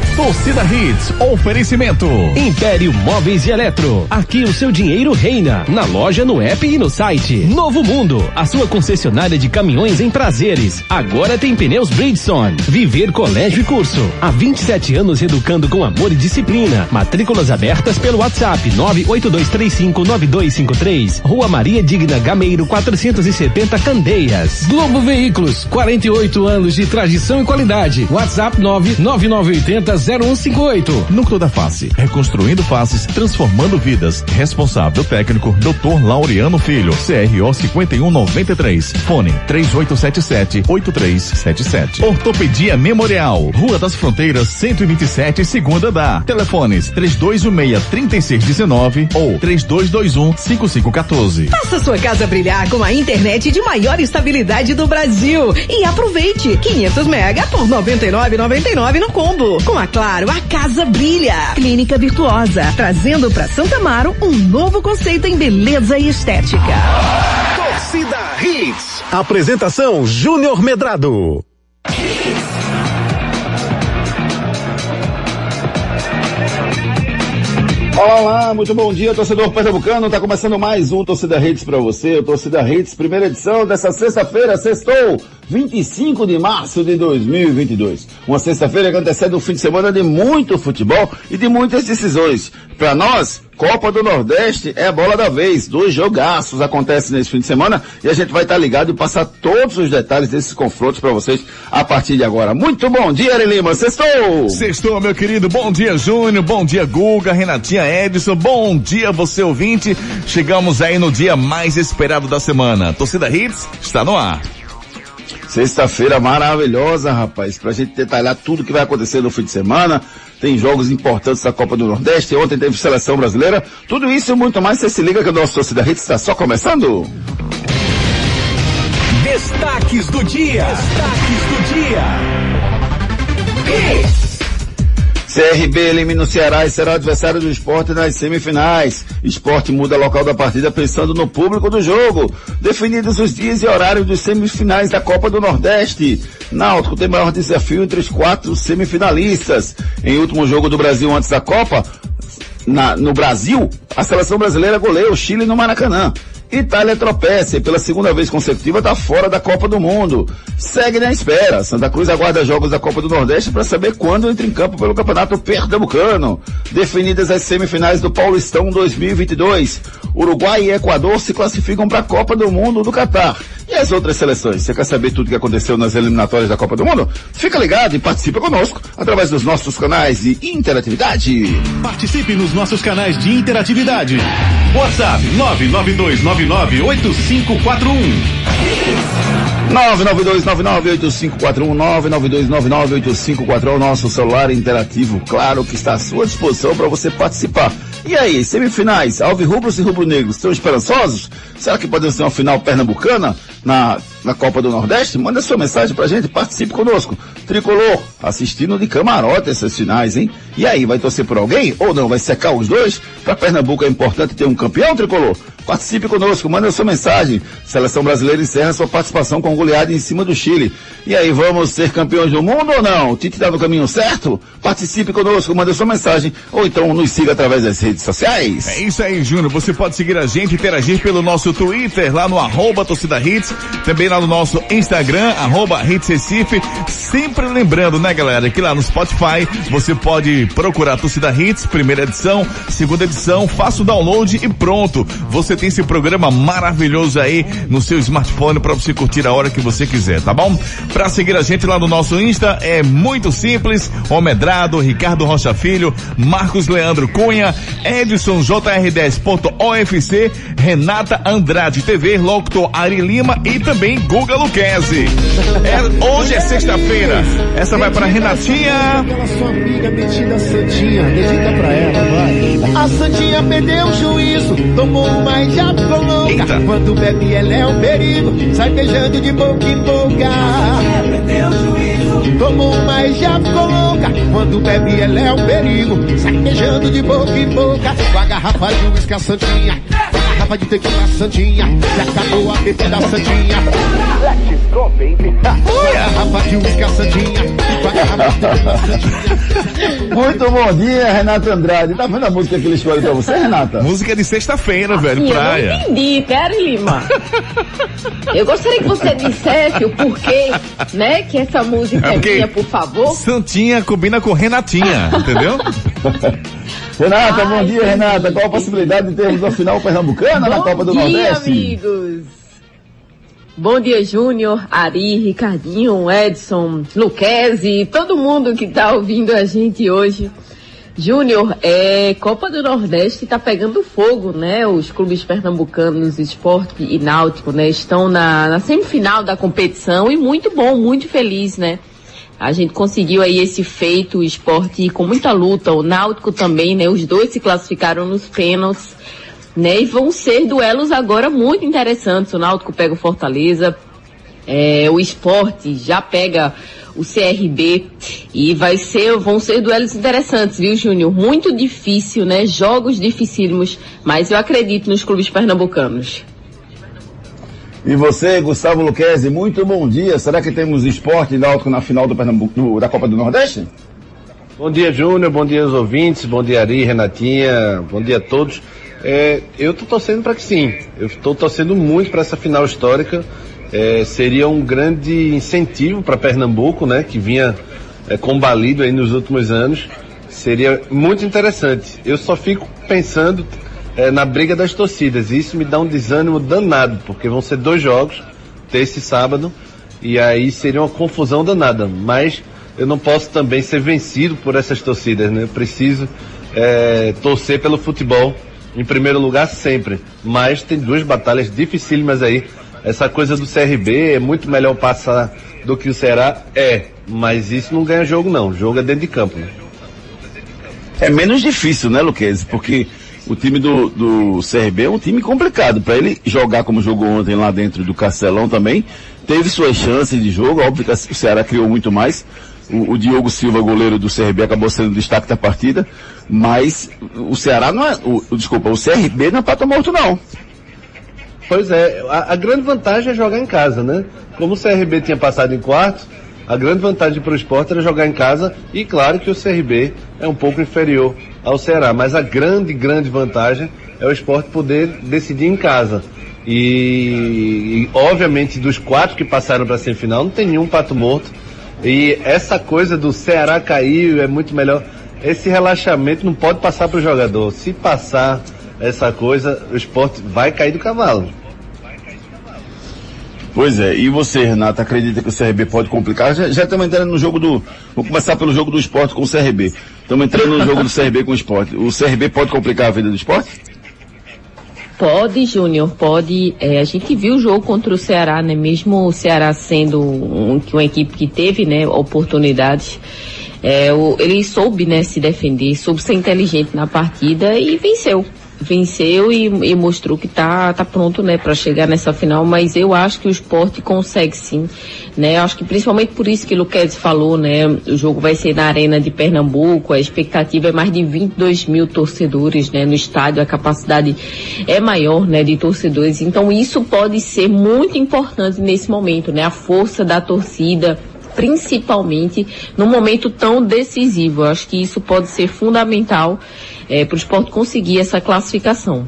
Torcida Hits, oferecimento. Império Móveis e Eletro. Aqui o seu dinheiro reina. Na loja, no app e no site. Novo Mundo, a sua concessionária de caminhões em prazeres. Agora tem pneus Bridgestone. Viver Colégio e Curso. Há 27 anos educando com amor e disciplina. Matrículas abertas pelo WhatsApp 982359253. Rua Maria Digna Gameiro 470 Candeias. Globo Veículos, 48 anos de tradição e qualidade. WhatsApp 99980 0158. Núcleo da Face, reconstruindo faces, transformando vidas. Responsável técnico, Dr. Laureano Filho, CRO 5193. Fone 3877-8377. Ortopedia Memorial, Rua das Fronteiras 127, segunda da. Telefones 3216-3619 ou 3221-5514. Faça sua casa brilhar com a internet de maior estabilidade do Brasil e aproveite 500 mega por 99,99 no combo. Com a Claro, a casa brilha. Clínica Virtuosa, trazendo para Santa Amaro um novo conceito em beleza e estética. Torcida Hits. Apresentação Júnior Medrado. Olá, olá, muito bom dia, torcedor pernambucano. Tá começando mais um Torcida Redes para você, o Torcida Redes, primeira edição dessa sexta-feira, sextou, 25 de março de 2022. Uma sexta-feira que antecede um fim de semana de muito futebol e de muitas decisões. Para nós, Copa do Nordeste é a bola da vez. Dois jogaços acontecem nesse fim de semana e a gente vai estar ligado e passar todos os detalhes desses confrontos para vocês a partir de agora. Muito bom dia, Ari Lima. Sextou! Sextou, meu querido. Bom dia, Júnior. Bom dia, Guga, Renatinha Edson. Bom dia, você ouvinte. Chegamos aí no dia mais esperado da semana. Torcida Hits está no ar. Sexta-feira maravilhosa, rapaz, pra gente detalhar tudo que vai acontecer no fim de semana. Tem jogos importantes da Copa do Nordeste, ontem teve seleção brasileira. Tudo isso e muito mais, você se liga que o nosso Torcida Hits está só começando. Destaques do dia. Destaques do dia. Hits. CRB elimina o Ceará e será adversário do esporte nas semifinais. Esporte muda local da partida pensando no público do jogo. Definidos os dias e horários dos semifinais da Copa do Nordeste. Náutico tem maior desafio entre os quatro semifinalistas. Em último jogo do Brasil antes da Copa, na, no Brasil, a seleção brasileira goleia o Chile no Maracanã. Itália tropeça pela segunda vez consecutiva está fora da Copa do Mundo. Segue na espera. Santa Cruz aguarda jogos da Copa do Nordeste para saber quando entra em campo pelo Campeonato Pernambucano. Definidas as semifinais do Paulistão 2022. Uruguai e Equador se classificam para a Copa do Mundo do Catar. E as outras seleções? Você quer saber tudo o que aconteceu nas eliminatórias da Copa do Mundo? Fica ligado e participe conosco através dos nossos canais de interatividade. Participe nos nossos canais de interatividade. WhatsApp 992998541. 992998541 992998541 nosso celular interativo, claro que está à sua disposição para você participar. E aí, semifinais, Alvirrubros e Rubro-Negros, estão esperançosos? Será que podemos ter uma final pernambucana na, na Copa do Nordeste? Manda sua mensagem pra gente, participe conosco. Tricolor, assistindo de camarote essas finais, hein? E aí, vai torcer por alguém? Ou não? Vai secar os dois? Para Pernambuco é importante ter um campeão, Tricolor? Participe conosco, manda sua mensagem. Seleção brasileira encerra sua participação com goleada em cima do Chile. E aí, vamos ser campeões do mundo ou não? Tite está no caminho certo? Participe conosco, manda sua mensagem. Ou então nos siga através das redes sociais. É isso aí, Júnior. Você pode seguir a gente, interagir pelo nosso Twitter, lá no arroba torcida hits, também lá no nosso Instagram, arroba hits Recife. Sempre lembrando, né, galera, que lá no Spotify você pode procurar Torcida Hits, primeira edição, segunda edição, faça o download e pronto. Você tem esse programa maravilhoso aí no seu smartphone para você curtir a hora que você quiser, tá bom? Para seguir a gente lá no nosso Insta é muito simples, Omedrado, Ricardo Rocha Filho, Marcos Leandro Cunha, Edson JR10.ofc, Renata Andrade TV, Locutor Ari Lima e também Guga Luquezzi. É, hoje é sexta-feira. Essa vai para Renatinha. Aquela sua amiga metida santinha, dedica pra ela, vai. A santinha perdeu o juízo, tomou uma e já ficou louca. Quando bebe ela é um perigo, sai beijando de boca em boca. o juízo, tomou mais já ficou louca. Quando bebe ela é um perigo, sai beijando de boca em boca. Com a garrafa de uísque a santinha, de tequila santinha, já acabou a bebida santinha. Let's go, baby. Garrafa de uísque santinha. Muito bom dia, Renata Andrade. Tá vendo a música que ele escolheu pra você, Renata? Música de sexta-feira, velho, Sim, eu não praia. entendi, Pera Lima. Eu gostaria que você dissesse o porquê, né, que essa música É é, minha, por favor. Santinha combina com Renatinha, entendeu? Renata, Ai, bom dia, entendi. Renata. Qual a possibilidade de termos a final pernambucana na Copa do Bom dia, Nordeste? amigos. Bom dia, Júnior, Ari, Ricardinho, Edson, Luquezzi, todo mundo que tá ouvindo a gente hoje. Júnior, é, Copa do Nordeste tá pegando fogo, né? Os clubes pernambucanos, Esporte e Náutico, né? Estão na, na semifinal da competição e muito bom, muito feliz, né? A gente conseguiu aí esse feito, o esporte com muita luta, o Náutico também, né? Os dois se classificaram nos pênaltis, né? E vão ser duelos agora muito interessantes. O Náutico pega o Fortaleza, é, o esporte já pega o CRB e vai ser, vão ser duelos interessantes, viu, Júnior? Muito difícil, né? Jogos dificílimos, mas eu acredito nos clubes pernambucanos. E você, Gustavo Luquezzi, muito bom dia. Será que temos esporte náutico na final do Pernambuco, do- da Copa do Nordeste? Bom dia, Júnior. Bom dia aos ouvintes. Bom dia, Ari, Renatinha. Bom dia a todos. É, eu estou torcendo para que sim. Eu estou torcendo muito para essa final histórica. É, seria um grande incentivo para Pernambuco, né, que vinha é, combalido aí nos últimos anos. Seria muito interessante. Eu só fico pensando é, na briga das torcidas. E isso me dá um desânimo danado, porque vão ser dois jogos, terça e sábado, e aí seria uma confusão danada. Mas eu não posso também ser vencido por essas torcidas, né? Eu preciso é, torcer pelo futebol em primeiro lugar sempre. Mas tem duas batalhas dificílimas aí. Essa coisa do CRB é muito melhor passar do que o Ceará? É. Mas isso não ganha jogo não. Jogo é dentro de campo, né? É menos difícil, né, Luquezzi? Porque o time do, do CRB é um time complicado. Para ele jogar como jogou ontem lá dentro do Castelão também, teve suas chances de jogo. Óbvio que o Ceará criou muito mais. O, o Diogo Silva, goleiro do CRB, acabou sendo o destaque da partida. Mas o Ceará não é. O, desculpa, o CRB não é pato morto, não. Pois é, a, a grande vantagem é jogar em casa, né? Como o CRB tinha passado em quarto, a grande vantagem para o esporte era jogar em casa e claro que o CRB é um pouco inferior ao Ceará, mas a grande, grande vantagem é o esporte poder decidir em casa. E, e, obviamente dos quatro que passaram para a semifinal não tem nenhum pato morto. E essa coisa do Ceará cair é muito melhor. Esse relaxamento não pode passar para o jogador. Se passar essa coisa, o esporte vai cair do cavalo. Pois é, e você, Renato, acredita que o CRB pode complicar? Já, já estamos entrando no jogo do. Vamos começar pelo jogo do esporte com o CRB. Estamos entrando no jogo do CRB com o esporte. O CRB pode complicar a vida do esporte? Pode, Júnior, pode. É, a gente viu o jogo contra o Ceará, né? Mesmo o Ceará sendo um- uma equipe que teve, né, oportunidades. é, o- ele soube, né, se defender, soube ser inteligente na partida e venceu. Venceu e, e mostrou que tá, tá pronto, né, para chegar nessa final, mas eu acho que o esporte consegue sim, né, acho que principalmente por isso que o falou, né, o jogo vai ser na arena de Pernambuco, a expectativa é mais de 22 mil torcedores, né, no estádio, a capacidade é maior, né, de torcedores, então isso pode ser muito importante nesse momento, né, a força da torcida, principalmente num momento tão decisivo. Acho que isso pode ser fundamental para o esporte conseguir essa classificação.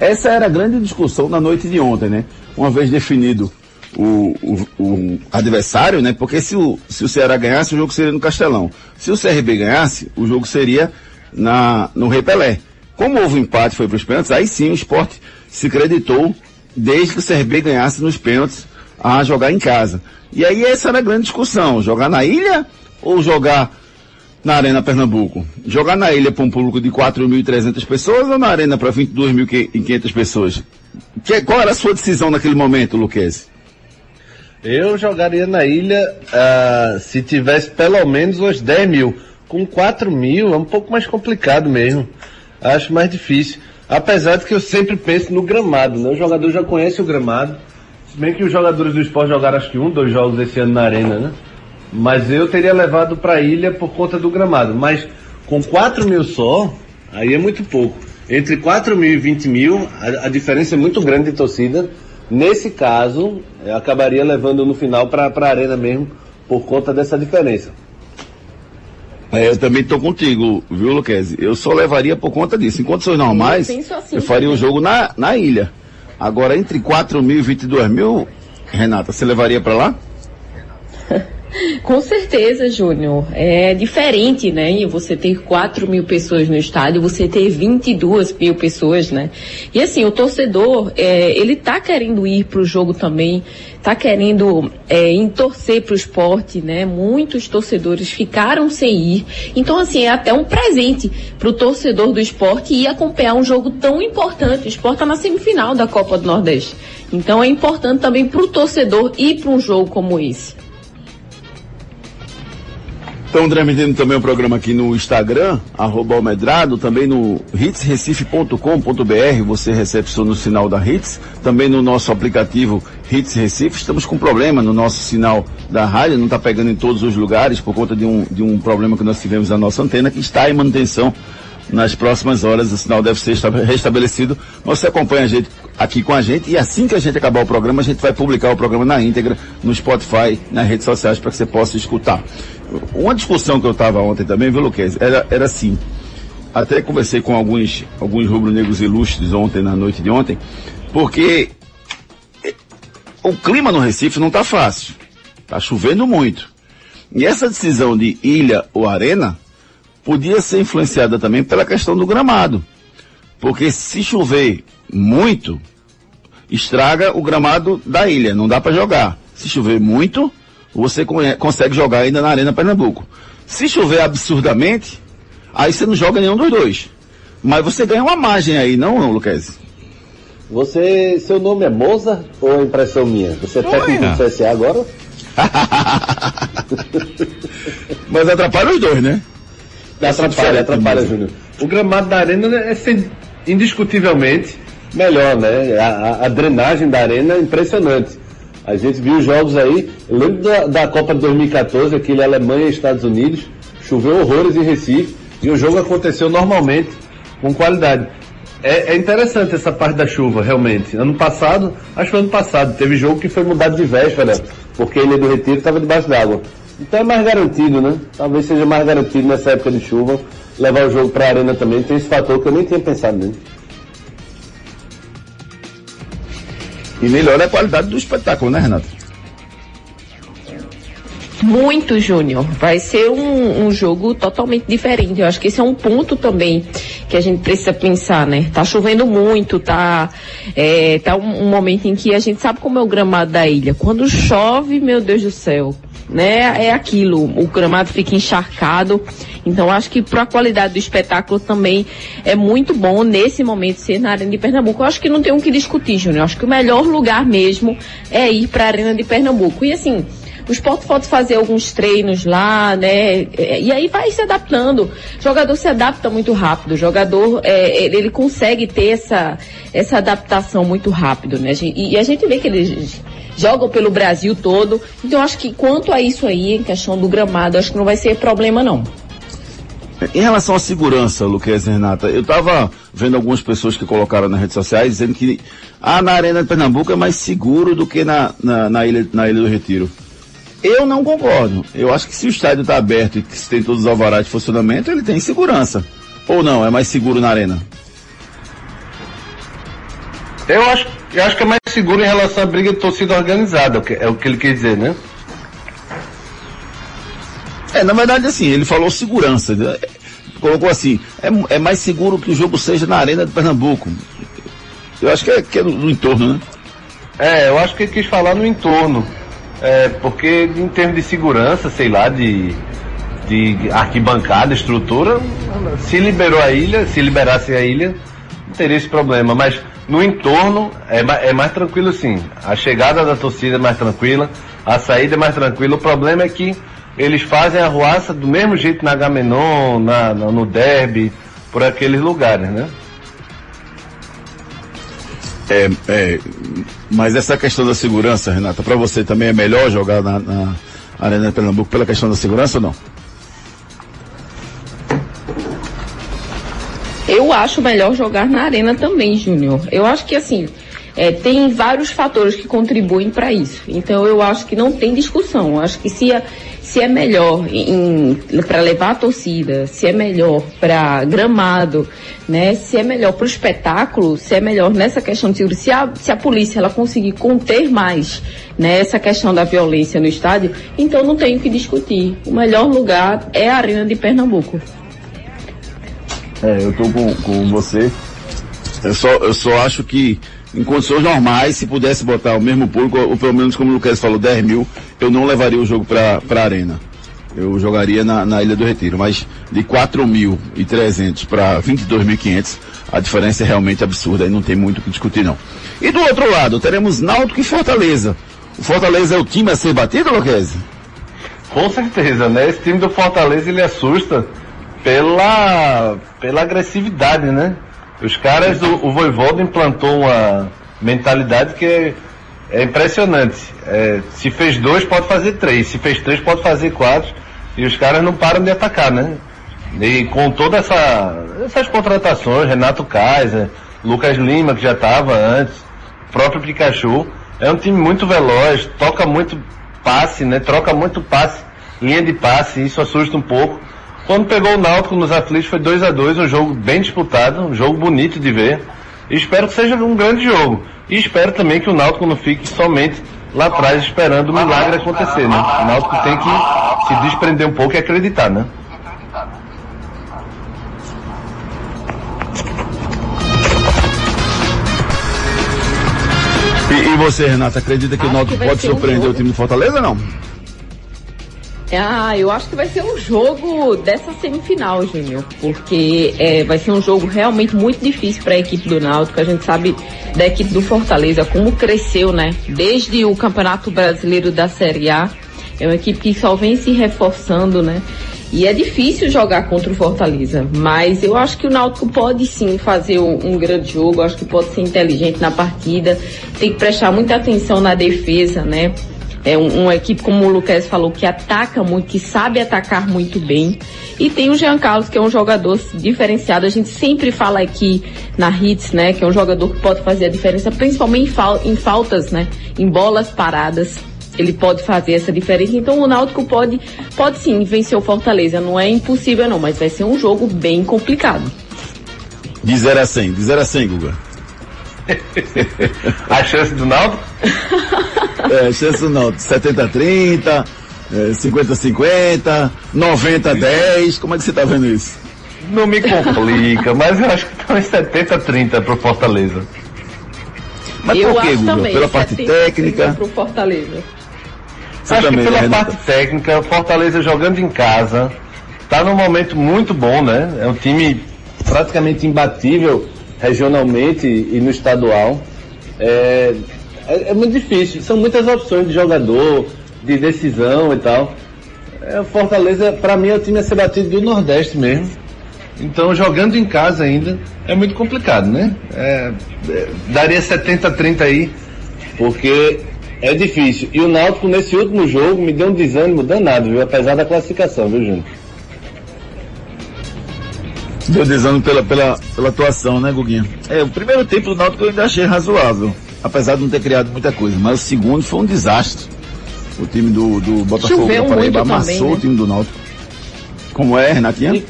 Essa era a grande discussão na noite de ontem, né? Uma vez definido o, o- o adversário, né? Porque se o, se o Ceará ganhasse, o jogo seria no Castelão. Se o CRB ganhasse, o jogo seria na, no Rei Pelé. Como houve um empate, foi para os pênaltis, aí sim o esporte se creditou, desde que o CRB ganhasse nos pênaltis, a jogar em casa. E aí essa era a grande discussão, jogar na ilha ou jogar na Arena Pernambuco? Jogar na ilha para um público de 4.300 pessoas ou na Arena para 22.500 pessoas? Que, qual era a sua decisão naquele momento, Luquezzi? Eu jogaria na ilha ah, se tivesse pelo menos uns 10 mil. Com 4 mil é um pouco mais complicado mesmo. Acho mais difícil. Apesar de que eu sempre penso no gramado, né? O jogador já conhece o gramado. Se bem que os jogadores do esporte jogaram acho que um, dois jogos esse ano na arena, né? Mas eu teria levado para a ilha por conta do gramado. Mas com 4 mil só, aí é muito pouco. Entre 4 mil e 20 mil, a, a diferença é muito grande de torcida. Nesse caso, eu acabaria levando no final para a arena mesmo, por conta dessa diferença. É, eu também estou contigo, viu, Luquezzi? Eu só levaria por conta disso. Em condições normais, eu, assim, eu faria o jogo na, na ilha. Agora, entre 4 mil e 22 mil, Renata, você levaria para lá? Com certeza, Júnior. É diferente, né? Você ter 4 mil pessoas no estádio, você ter 22 mil pessoas, né? E assim, o torcedor, é, ele tá querendo ir pro jogo também, tá querendo é, torcer pro esporte, né? Muitos torcedores ficaram sem ir. Então, assim, é até um presente pro torcedor do esporte ir acompanhar um jogo tão importante. O esporte tá na semifinal da Copa do Nordeste. Então é importante também pro torcedor ir para um jogo como esse. Estão transmitindo também o programa aqui no Instagram, arroba Almedrado, também no hitsrecife.com.br, você recepciona o sinal da Hits, também no nosso aplicativo Hits Recife, estamos com problema no nosso sinal da rádio, não está pegando em todos os lugares por conta de um, de um problema que nós tivemos na nossa antena, que está em manutenção nas próximas horas, o sinal deve ser restabelecido. Você acompanha a gente aqui com a gente e assim que a gente acabar o programa, a gente vai publicar o programa na íntegra no Spotify, nas redes sociais, para que você possa escutar. Uma discussão que eu estava ontem também, viu, Luquez? Era, era assim. Até conversei com alguns, alguns rubro-negros ilustres ontem, na noite de ontem, porque o clima no Recife não está fácil. Está chovendo muito. E essa decisão de ilha ou arena podia ser influenciada também pela questão do gramado. Porque se chover muito, estraga o gramado da ilha, não dá para jogar. Se chover muito, você consegue jogar ainda na Arena Pernambuco. Se chover absurdamente, aí você não joga nenhum dos dois. Mas você ganha uma margem aí, não, não Luquez? Você, seu nome é Moza ou é impressão minha? Você é técnico do CSA agora? Mas atrapalha os dois, né? Atrapalha, atrapalha, Júnior. O gramado da arena é indiscutivelmente melhor, né? A, a, a, drenagem da arena é impressionante. A gente viu jogos aí, lembro da, da Copa de 2014, aquele Alemanha e Estados Unidos, choveu horrores em Recife e o jogo aconteceu normalmente, com qualidade. É, é, interessante essa parte da chuva, realmente. Ano passado, acho que ano passado, teve jogo que foi mudado de véspera, porque a Ilha do Retiro estava debaixo d'água. Então é mais garantido, né? Talvez seja mais garantido nessa época de chuva levar o jogo para a arena também. Tem esse fator que eu nem tinha pensado nele. E melhora a qualidade do espetáculo, né, Renato? Muito, Júnior. Vai ser um, um, jogo totalmente diferente. Eu acho que esse é um ponto também que a gente precisa pensar, né? Tá chovendo muito, tá, é, tá um, um momento em que a gente sabe como é o gramado da ilha. Quando chove, meu Deus do céu, né? É aquilo, o gramado fica encharcado. Então acho que para a qualidade do espetáculo também é muito bom nesse momento ser na Arena de Pernambuco. Eu acho que não tem o um que discutir, Júnior. Acho que o melhor lugar mesmo é ir para a Arena de Pernambuco. E assim, o esporte pode fazer alguns treinos lá, né? E aí vai se adaptando. O jogador se adapta muito rápido. O jogador, é, ele, consegue ter essa, essa adaptação muito rápido, né? E, a gente vê que eles jogam pelo Brasil todo. Então acho que quanto a isso aí, em questão do gramado, acho que não vai ser problema não. Em relação à segurança, Luquez e Renata, eu estava vendo algumas pessoas que colocaram nas redes sociais dizendo que ah, na Arena de Pernambuco é mais seguro do que na, na, na ilha, na ilha do Retiro. Eu não concordo. Eu acho que se o estádio está aberto e se tem todos os alvarás de funcionamento, ele tem segurança. Ou não, é mais seguro na arena? Eu acho, eu acho que é mais seguro em relação à briga de torcida organizada, é o que ele quer dizer, né? É, na verdade, assim, ele falou segurança. Né? Colocou assim, é, é mais seguro que o jogo seja na Arena de Pernambuco. Eu acho que é, que é no, no entorno, né? É, eu acho que ele quis falar no entorno. É, porque em termos de segurança, sei lá, de, de arquibancada, estrutura, se liberou a ilha, se liberasse a ilha, não teria esse problema. Mas no entorno é, é mais tranquilo sim. A chegada da torcida é mais tranquila, a saída é mais tranquila. O problema é que eles fazem a ruaça do mesmo jeito na Gamenon, na, na, no Derby, por aqueles lugares, né? É, é, mas essa questão da segurança, Renata, para você também é melhor jogar na, na, Arena Pernambuco pela questão da segurança ou não? Acho melhor jogar na arena também, Júnior. Eu acho que assim, é, tem vários fatores que contribuem para isso. Então eu acho que não tem discussão. Eu acho que se é, se é melhor para levar a torcida, se é melhor para gramado, né? Se é melhor para o espetáculo, se é melhor nessa questão de segurança, se a, se a polícia ela conseguir conter mais né, essa questão da violência no estádio, então não tem o que discutir. O melhor lugar é a Arena de Pernambuco. É, eu tô com, com você. Eu só, eu só acho que em condições normais, se pudesse botar o mesmo público, ou pelo menos como o Lucas falou, 10 mil, eu não levaria o jogo para a arena. Eu jogaria na, na Ilha do Retiro, mas de 4.300 para 22.500, a diferença é realmente absurda e não tem muito o que discutir não. E do outro lado, teremos Náutico e Fortaleza. O Fortaleza é o time a ser batido, Luquezzi? Com certeza, né? Esse time do Fortaleza ele assusta pela, pela agressividade, né? Os caras, o, o Voivoda implantou uma mentalidade que é, é impressionante. É, se fez dois, pode fazer três. Se fez três, pode fazer quatro. E os caras não param de atacar, né? E com todas essa, essas contratações, Renato Kaiser, Lucas Lima, que já estava antes, próprio Pikachu, é um time muito veloz, toca muito passe, né? Troca muito passe, linha de passe, isso assusta um pouco. Quando pegou o Náutico nos aflitos foi 2 a 2 um jogo bem disputado, um jogo bonito de ver. E espero que seja um grande jogo. E espero também que o Náutico não fique somente lá atrás esperando o milagre acontecer, né? O Náutico tem que se desprender um pouco e acreditar, né? E, e você, Renata, acredita que Acho o Náutico pode surpreender um o time do Fortaleza ou não? Ah, eu acho que vai ser um jogo dessa semifinal, Júnior, porque é, vai ser um jogo realmente muito difícil para a equipe do Náutico. A gente sabe da equipe do Fortaleza como cresceu, né? Desde o Campeonato Brasileiro da Série A, é uma equipe que só vem se reforçando, né? E é difícil jogar contra o Fortaleza, mas eu acho que o Náutico pode sim fazer um, um grande jogo, acho que pode ser inteligente na partida, tem que prestar muita atenção na defesa, né? É um, uma equipe, como o Lucas falou, que ataca muito, que sabe atacar muito bem. E tem o Jean Carlos, que é um jogador diferenciado. A gente sempre fala aqui na Hits, né? Que é um jogador que pode fazer a diferença, principalmente em, fal em faltas, né? Em bolas paradas. Ele pode fazer essa diferença. Então o Náutico pode, pode sim vencer o Fortaleza. Não é impossível não, mas vai ser um jogo bem complicado. De 0 a 100, de 0 a 100, Guga. A chance do Náutico? é, chance do Náutico. 70-30, é, 50-50, 90-10. Como é que você tá vendo isso? Não me complica, mas eu acho que tá em 70-30 pro Fortaleza. Mas eu por quê, Guga? Pela parte técnica? Pro Fortaleza. Você acho também, que pela né, parte técnica, Fortaleza jogando em casa, tá num momento muito bom, né? É um time praticamente imbatível regionalmente e no estadual. É, é, é, muito difícil. São muitas opções de jogador, de decisão e tal. É, Fortaleza, para mim, é o time a ser batido do Nordeste mesmo. Então, jogando em casa ainda, é muito complicado, né? É, é daria 70-30 aí, porque é difícil. E o Náutico, nesse último jogo, me deu um desânimo danado, viu? Apesar da classificação, viu, Júnior? Deu desânimo pela, pela, pela atuação, né, Guguinha? É, o primeiro tempo do Náutico eu ainda achei razoável, apesar de não ter criado muita coisa, mas o segundo foi um desastre. O time do, do Botafogo Choveu da Paraíba amassou também, né? o time do Náutico. Como é, Renatinha?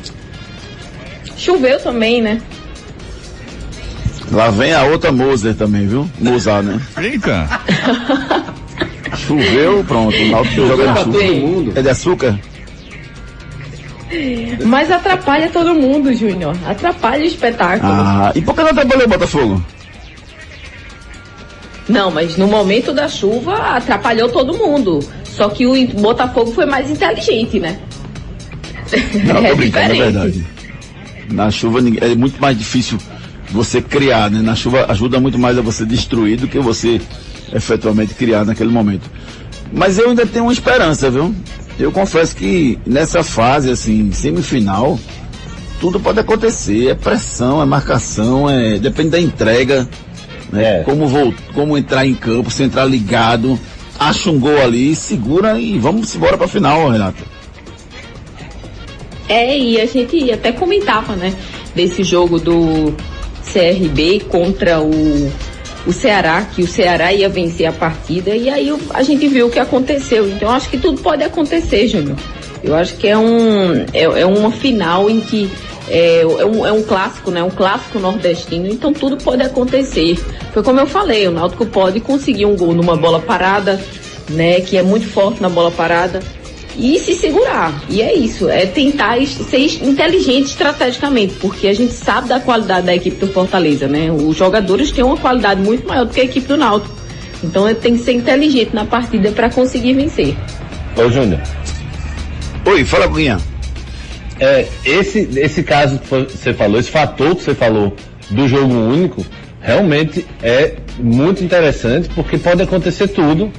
Choveu também, né? Lá vem a outra Moser também, viu? Mozart, né? Eita! Choveu, pronto. O Náutico joga na chuva. É de açúcar? Mas atrapalha todo mundo, Júnior. Atrapalha o espetáculo. Ah, e por que não atrapalhou o Botafogo? Não, mas no momento da chuva atrapalhou todo mundo. Só que o Botafogo foi mais inteligente, né? Não, é tô brincando, é verdade. Na chuva é muito mais difícil você criar, né? Na chuva ajuda muito mais a você destruir do que você efetualmente criar naquele momento. Mas eu ainda tenho uma esperança, viu? Eu confesso que nessa fase, assim, semifinal, tudo pode acontecer. É pressão, é marcação, é, depende da entrega, né? É. Como, vou, como entrar em campo, se entrar ligado. acha um gol ali, segura e vamos embora pra final, Renata. É, e a gente até comentava, né, desse jogo do CRB contra o, o Ceará, que o Ceará ia vencer a partida, e aí a gente viu o que aconteceu. Então acho que tudo pode acontecer, Júnior. Eu acho que é um é, é uma final em que é, é, um, é um clássico, né? Um clássico nordestino, então tudo pode acontecer. Foi como eu falei, o Náutico pode conseguir um gol numa bola parada, né? Que é muito forte na bola parada e se segurar. E é isso, é tentar ser inteligente estrategicamente, porque a gente sabe da qualidade da equipe do Fortaleza, né? Os jogadores têm uma qualidade muito maior do que a equipe do Náutico. Então tem que ser inteligente na partida para conseguir vencer. Ô Júnior. Oi, fala Guinha. É, esse, esse caso que você falou, esse fator que você falou do jogo único, realmente é muito interessante, porque pode acontecer tudo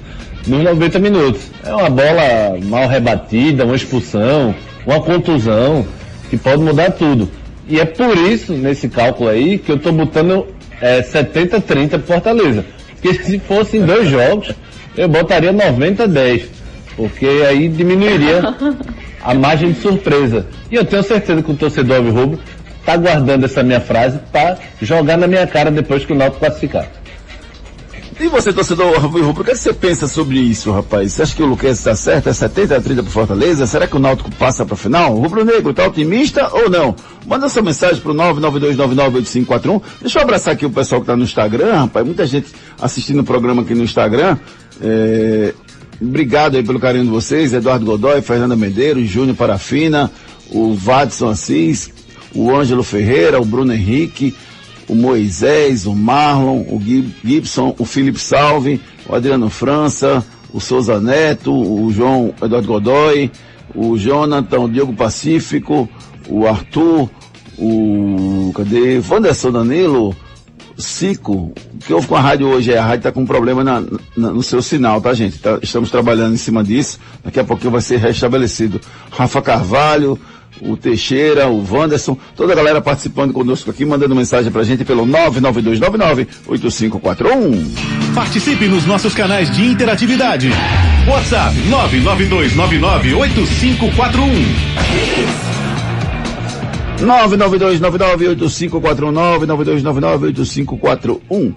nos 90 minutos. É uma bola mal rebatida, uma expulsão, uma contusão, que pode mudar tudo. E é por isso, nesse cálculo aí, que eu estou botando é, 70-30 para Fortaleza. Porque se fossem dois jogos, eu botaria 90-10. Porque aí diminuiria a margem de surpresa. E eu tenho certeza que o torcedor Rubro está guardando essa minha frase para jogar na minha cara depois que o Náutico classificar. E você, torcedor Rubro, o que você pensa sobre isso, rapaz? Você acha que o Luquez está certo? É 70 a 30 para Fortaleza? Será que o Náutico passa para final? Rubro Negro está otimista ou não? Manda sua mensagem para o 992998541. Deixa eu abraçar aqui o pessoal que está no Instagram, rapaz. Muita gente assistindo o programa aqui no Instagram. É... Obrigado aí pelo carinho de vocês. Eduardo Godoy, Fernanda Medeiros, Júnior Parafina, o Vadson Assis, o Ângelo Ferreira, o Bruno Henrique, o Moisés, o Marlon, o Gibson, o Felipe Salve, o Adriano França, o Souza Neto, o João Eduardo Godoy, o Jonathan, o Diogo Pacífico, o Arthur, o cadê? Wanderson Danilo, Cico, o que houve com a rádio hoje é a rádio está com um problema na, na, no seu sinal, tá gente? Tá, estamos trabalhando em cima disso, daqui a pouquinho vai ser restabelecido. Rafa Carvalho, o Teixeira, o Wanderson, toda a galera participando conosco aqui, mandando mensagem pra gente pelo 99299-8541. Participe nos nossos canais de interatividade. WhatsApp 992998541. 992998541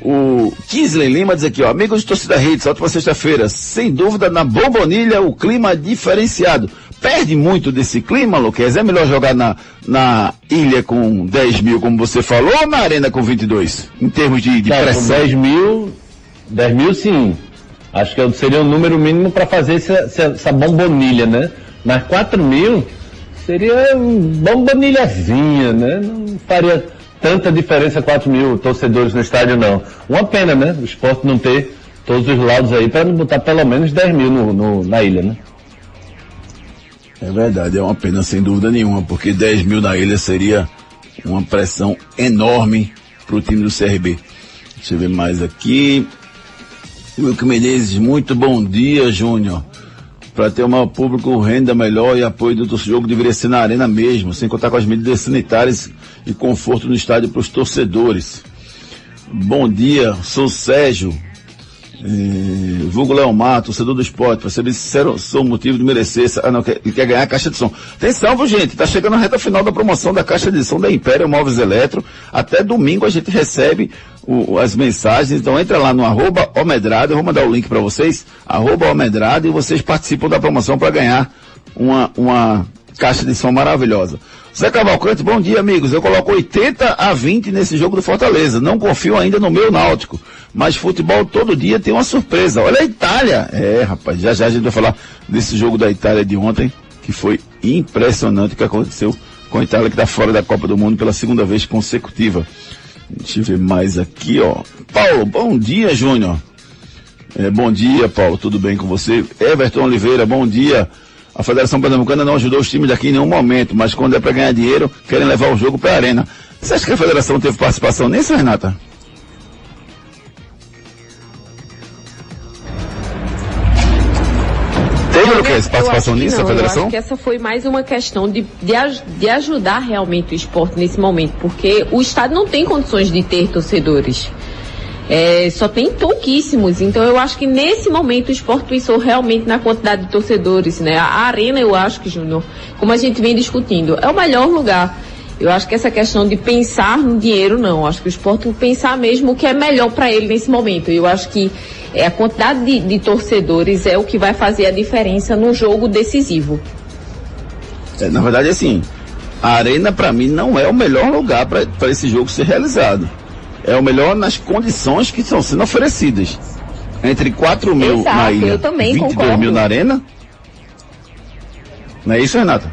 o Kisley Lima diz aqui, ó, amigos de torcida Hits, ótima sexta-feira. Sem dúvida, na Bombonilha, o clima é diferenciado perde muito desse clima, Luquez? É melhor jogar na, na ilha com 10 mil, como você falou, ou na arena com 22? Em termos de, de pressão? 10 mil, 10 mil sim. Acho que seria o número mínimo para fazer essa, essa, bombonilha, né? Mas 4 mil seria bombonilhazinha, né? Não faria tanta diferença 4 mil torcedores no estádio, não. Uma pena, né? O esporte não ter todos os lados aí para botar pelo menos 10 mil no, no, na ilha, né? É verdade, é uma pena sem dúvida nenhuma, porque 10 mil na ilha seria uma pressão enorme para o time do CRB. Deixa eu ver mais aqui. Wilco Menezes, muito bom dia, Júnior. Para ter um maior público, renda melhor e apoio do jogo deveria ser na arena mesmo, sem contar com as medidas sanitárias e conforto no estádio para os torcedores. Bom dia, sou Sérgio, é, vulgo Léo Mato, torcedor do esporte, para ser bem sincero, sou motivo de merecer, ah não, quer, quer ganhar a caixa de som. Atenção, viu gente, tá chegando a reta final da promoção da caixa de som da Império Móveis Eletro, até domingo a gente recebe o, as mensagens, então entra lá no arroba Omedrado, eu vou mandar o link para vocês, arroba Omedrado, e vocês participam da promoção para ganhar uma, uma caixa de som maravilhosa. Zé Cavalcante, bom dia, amigos. Eu coloco 80 a 20 nesse jogo do Fortaleza. Não confio ainda no meu Náutico. Mas futebol todo dia tem uma surpresa. Olha a Itália. É, rapaz, já já a gente vai falar desse jogo da Itália de ontem, que foi impressionante o que aconteceu com a Itália que está fora da Copa do Mundo pela segunda vez consecutiva. Deixa eu ver mais aqui, ó. Paulo, bom dia, Júnior. É, bom dia, Paulo. Tudo bem com você? Everton Oliveira, bom dia. A Federação Pernambucana não ajudou os times daqui em nenhum momento, mas quando é para ganhar dinheiro, querem levar o jogo para a arena. Você acha que a Federação teve participação nisso, Renata? Teve, Lucas, participação nisso, não, a Federação? Eu acho que essa foi mais uma questão de, de, de ajudar realmente o esporte nesse momento, porque o Estado não tem condições de ter torcedores. É, só tem pouquíssimos. Então eu acho que nesse momento o esporte pensou realmente na quantidade de torcedores, né? A arena, eu acho que, Júnior, como a gente vem discutindo, é o melhor lugar. Eu acho que essa questão de pensar no dinheiro, não. Eu acho que o esporte pensar mesmo o que é melhor para ele nesse momento. Eu acho que é, a quantidade de, de torcedores é o que vai fazer a diferença no jogo decisivo. É, na verdade, assim, a arena para mim não é o melhor lugar para esse jogo ser realizado. É o melhor nas condições que estão sendo oferecidas. Entre 4 mil Exato, na ilha, também 22 concordo. mil na arena. Não é isso, Renata?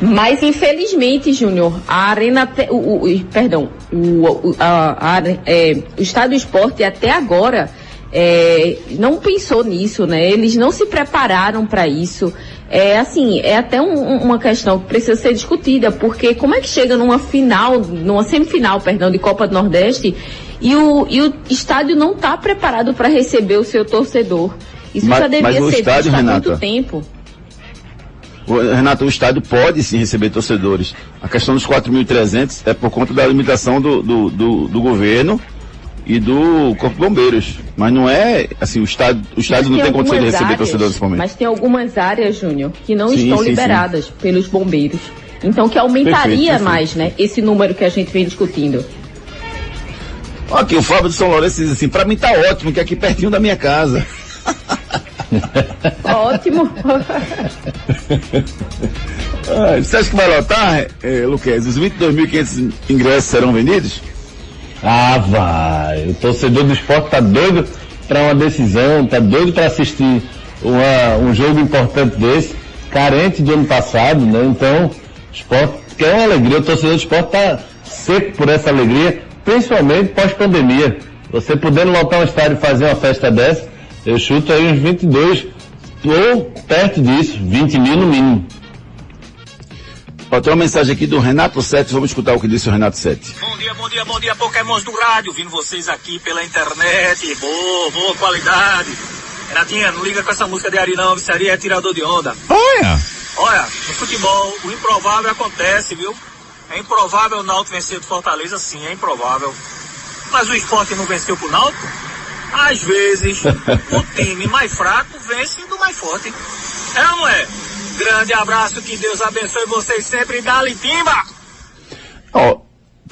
Mas infelizmente, Júnior, a arena, te- o, o- perdão, o, a, a é, o Estado do Esporte até agora é, não pensou nisso, né? Eles não se prepararam para isso. É assim, é até um- um- uma questão que precisa ser discutida, porque como é que chega numa final, numa semifinal, perdão, de Copa do Nordeste e o, e o estádio não está preparado para receber o seu torcedor? Isso Mas- já devia ser estádio, visto há Renata, muito tempo. O- Renato, o estádio pode sim receber torcedores. A questão dos 4.300 é por conta da limitação do, do, do, do governo e do Corpo de Bombeiros. Mas não é, assim, o estádio, o estádio Mas não tem condição de algumas receber áreas- torcedores nesse momento. Mas tem algumas áreas, Júnior, que não Sim, estão sim, liberadas pelos bombeiros. Então que aumentaria Perfeito, mais, né? Esse número que a gente vem discutindo. Aqui, o Fábio de São Lourenço diz assim, pra mim tá ótimo, que é aqui pertinho da minha casa. Ótimo. Ah, você acha que vai lotar, eh, Luquez? Os 22.500 ingressos serão vendidos? Ah, vai. O torcedor do esporte tá doido para uma decisão, tá doido para assistir uma- um jogo importante desse, carente de ano passado, né? Então, esporte quer uma alegria. O torcedor do esporte tá seco por essa alegria, principalmente pós-pandemia. Você podendo lotar um estádio e fazer uma festa dessa, eu chuto aí uns 22 ou perto disso, 20 mil no mínimo. Ó, tem uma mensagem aqui do Renato Sete, vamos escutar o que disse o Renato Sete. Bom dia, bom dia, bom dia, Pokémons do rádio, vindo vocês aqui pela internet, boa, boa qualidade. Renatinha, não liga com essa música de Ari não, isso aí é tirador de onda. Olha! Olha, no futebol, o improvável acontece, viu? É improvável o Náutico vencer do Fortaleza, sim, é improvável. Mas o esporte não venceu pro Náutico? Às vezes, o time mais fraco vence do mais forte. É ou não é? Grande abraço, que Deus abençoe vocês sempre. Dali, Timba! Ó,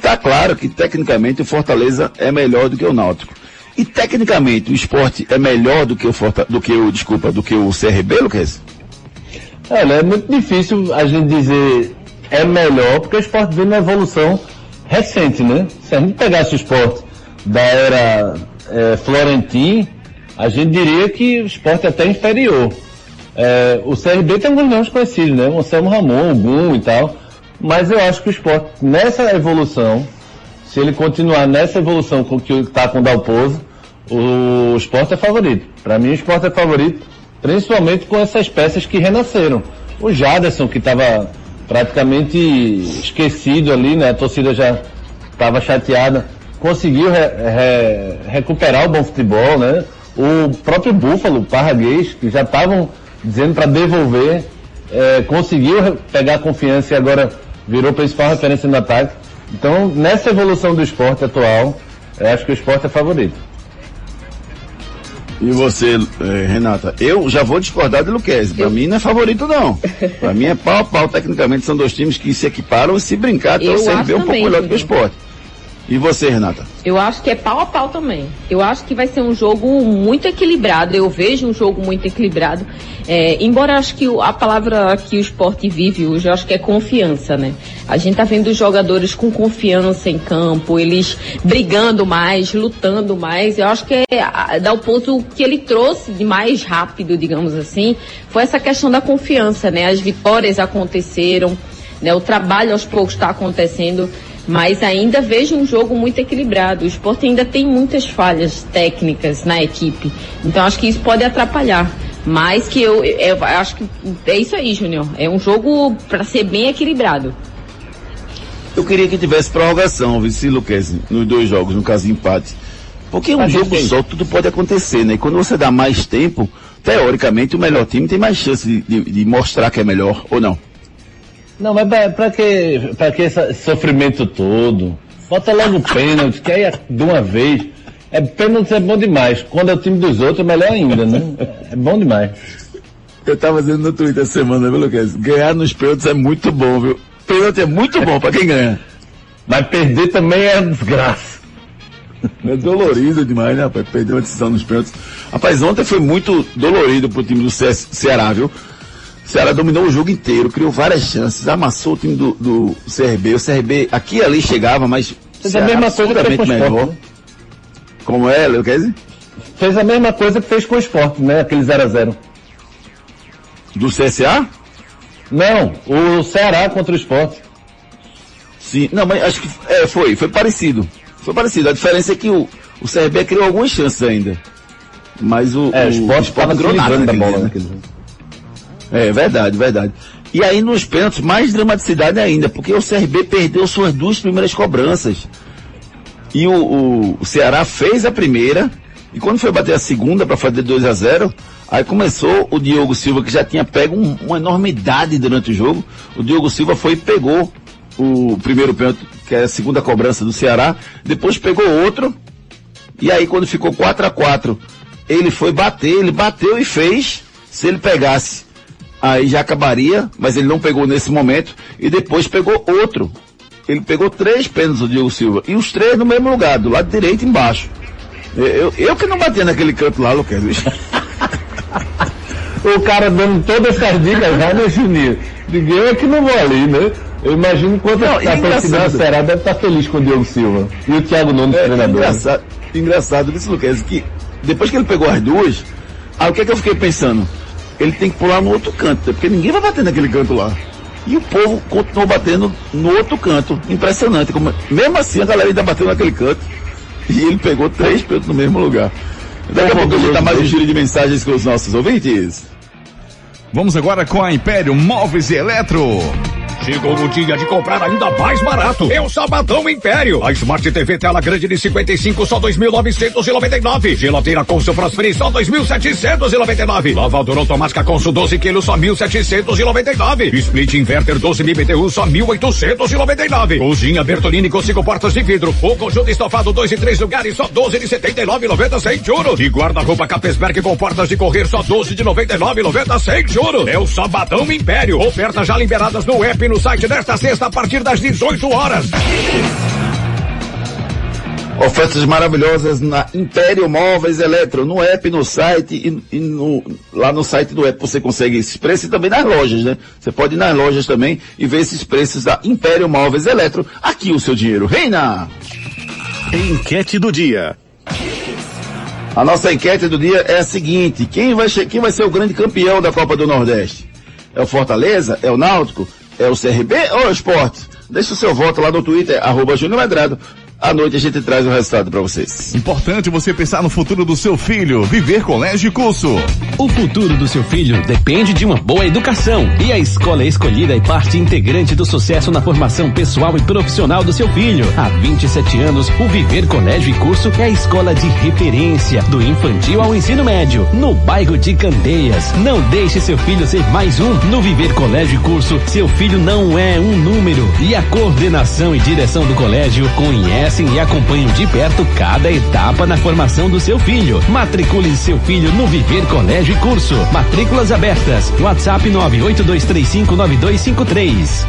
tá claro que tecnicamente o Fortaleza é melhor do que o Náutico. E tecnicamente o esporte é melhor do que o Forta, do que o, desculpa, do que o CRB, Lucas? Olha, é muito difícil a gente dizer é melhor, porque o esporte vem numa evolução recente, né? Se a gente pegasse o esporte da era é, Florentin, a gente diria que o esporte é até inferior. É, o CRB tem alguns nomes conhecidos, né? O Anselmo Ramon, o Gum e tal. Mas eu acho que o esporte, nessa evolução, se ele continuar nessa evolução com que está com o Dalpozo, o esporte é favorito. Para mim, o esporte é favorito, principalmente com essas peças que renasceram. O Jaderson, que estava praticamente esquecido ali, né? A torcida já estava chateada, conseguiu re- re- recuperar o bom futebol, né? O próprio Búfalo, Parraguês, que já estavam dizendo para devolver, eh, conseguiu pegar confiança e agora virou principal referência no ataque. Então, nessa evolução do esporte atual, eu acho que o esporte é favorito. E você, eh, Renata? Eu já vou discordar de Luquez. Pra mim não é favorito, não. Pra mim é pau a pau. Tecnicamente são dois times que se equiparam e se brincar até Eu o CRB um pouco melhor do que o esporte. E você, Renata? Eu acho que é pau a pau também. Eu acho que vai ser um jogo muito equilibrado. Eu vejo um jogo muito equilibrado. É, embora acho que a palavra que o esporte vive hoje, eu acho que é confiança, né? A gente tá vendo os jogadores com confiança em campo, eles brigando mais, lutando mais. Eu acho que é dá o ponto que ele trouxe de mais rápido, digamos assim, foi essa questão da confiança, né? As vitórias aconteceram, né? O trabalho aos poucos está acontecendo. Mas ainda vejo um jogo muito equilibrado. O esporte ainda tem muitas falhas técnicas na equipe. Então acho que isso pode atrapalhar. Mas que eu, eu acho que é isso aí, Júnior. É um jogo para ser bem equilibrado. Eu queria que tivesse prorrogação, vice Luquez, nos dois jogos, no caso de empate. Porque um Mas jogo tem. só, tudo pode acontecer, né? E quando você dá mais tempo, teoricamente o melhor time tem mais chance de, de- de mostrar que é melhor, ou não? Não, mas pra, pra que, pra que esse sofrimento todo? Bota logo o pênalti, que aí é de uma vez. É pênalti é bom demais. Quando é o time dos outros, é melhor ainda, né? É bom demais. Eu tava dizendo no Twitter essa semana, viu, Lucas? Ganhar nos pênaltis é muito bom, viu? Pênalti é muito bom pra quem ganha. Mas perder também é desgraça. É dolorido demais, né, rapaz? Perder uma decisão nos pênaltis. Rapaz, ontem foi muito dolorido pro time do Ce Ceará, viu? O Ceará dominou o jogo inteiro, criou várias chances, amassou o time do, do CRB. O CRB aqui e ali chegava, mas Fez a mesma coisa que fez com o melhor. Sport, Como é, Lucas? Fez a mesma coisa que fez com o esporte, né? Aquele 0x0. Do CSA? Não, o Ceará contra o esporte. Sim, não, mas acho que é, foi, foi parecido. Foi parecido. A diferença é que o, o CRB criou algumas chances ainda. Mas o, É, o esporte estava livrando da bola né? naquele jogo. É verdade, verdade. E aí nos pênaltis, mais dramaticidade ainda, porque o CRB perdeu suas duas primeiras cobranças. E o, o- o Ceará fez a primeira, e quando foi bater a segunda para fazer 2 a 0 aí começou o Diogo Silva, que já tinha pego um- uma enormidade durante o jogo. O Diogo Silva foi e pegou o primeiro pênalti, que é a segunda cobrança do Ceará, depois pegou outro, e aí quando ficou 4 a 4 ele foi bater, ele bateu e fez. Se ele pegasse, aí já acabaria, mas ele não pegou nesse momento. E depois pegou outro. Ele pegou três pênaltis do Diogo Silva. E os três no mesmo lugar, do lado direito embaixo. Eu, eu, eu que não bati naquele canto lá, Lucas. O cara dando todas essas dicas já, né, Juninho? Digo, eu é que não vou ali, né? Eu imagino quanto Não, a e torcida engraçado. do Ceará deve estar feliz com o Diogo Silva. E o Thiago Nunes, É, treinador. engraçado, engraçado isso, Lucas, que depois que ele pegou as duas, aí o que é que eu fiquei pensando? Ele tem que pular no outro canto, porque ninguém vai bater naquele canto lá. E o povo continuou batendo no outro canto. Impressionante. Como, mesmo assim a galera ainda bateu naquele canto. E ele pegou três pênaltis no mesmo lugar. Daqui a pouco a gente dá mais um giro de mensagens com os nossos ouvintes. Vamos agora com a Império Móveis e Eletro. Chegou o dia de comprar ainda mais barato. É o Sabadão Império. A Smart TV tela grande de 55 só 2.999. Geladeira Consul Free só 2.799. Lavadora automática Consul 12 quilos só 1.799. Split Inverter 12 MBTU só 1.899. Cozinha Bertolini com cinco portas de vidro. O conjunto estofado 2 e 3 lugares só 12 de 79,90 sem juros. E guarda-roupa Capesberg com portas de correr só 12 de 99,90 sem juros. É o Sabadão Império. Ofertas já liberadas no app e no site desta sexta a partir das 18 horas. Ofertas maravilhosas na Império Móveis Eletro, no app, no site e, e no- lá no site do app você consegue esses preços e também nas lojas, né? Você pode ir nas lojas também e ver esses preços da Império Móveis Eletro. Aqui o seu dinheiro reina! Enquete do dia. A nossa enquete do dia é a seguinte, quem vai, quem vai ser o grande campeão da Copa do Nordeste? É o Fortaleza? É o Náutico? É o CRB ou é o Esporte? Deixe o seu voto lá no Twitter, arroba Júnior Medrado. À noite a gente traz o resultado para vocês. Importante você pensar no futuro do seu filho. Viver colégio e curso. O futuro do seu filho depende de uma boa educação. E a escola escolhida é parte integrante do sucesso na formação pessoal e profissional do seu filho. Há 27 anos, o Viver Colégio e Curso é a escola de referência do infantil ao ensino médio, no bairro de Candeias. Não deixe seu filho ser mais um. No Viver Colégio e Curso, seu filho não é um número. E a coordenação e direção do colégio conhecem e acompanham de perto cada etapa na formação do seu filho. Matricule seu filho no Viver Colégio e Curso. Matrículas abertas. WhatsApp 982359253.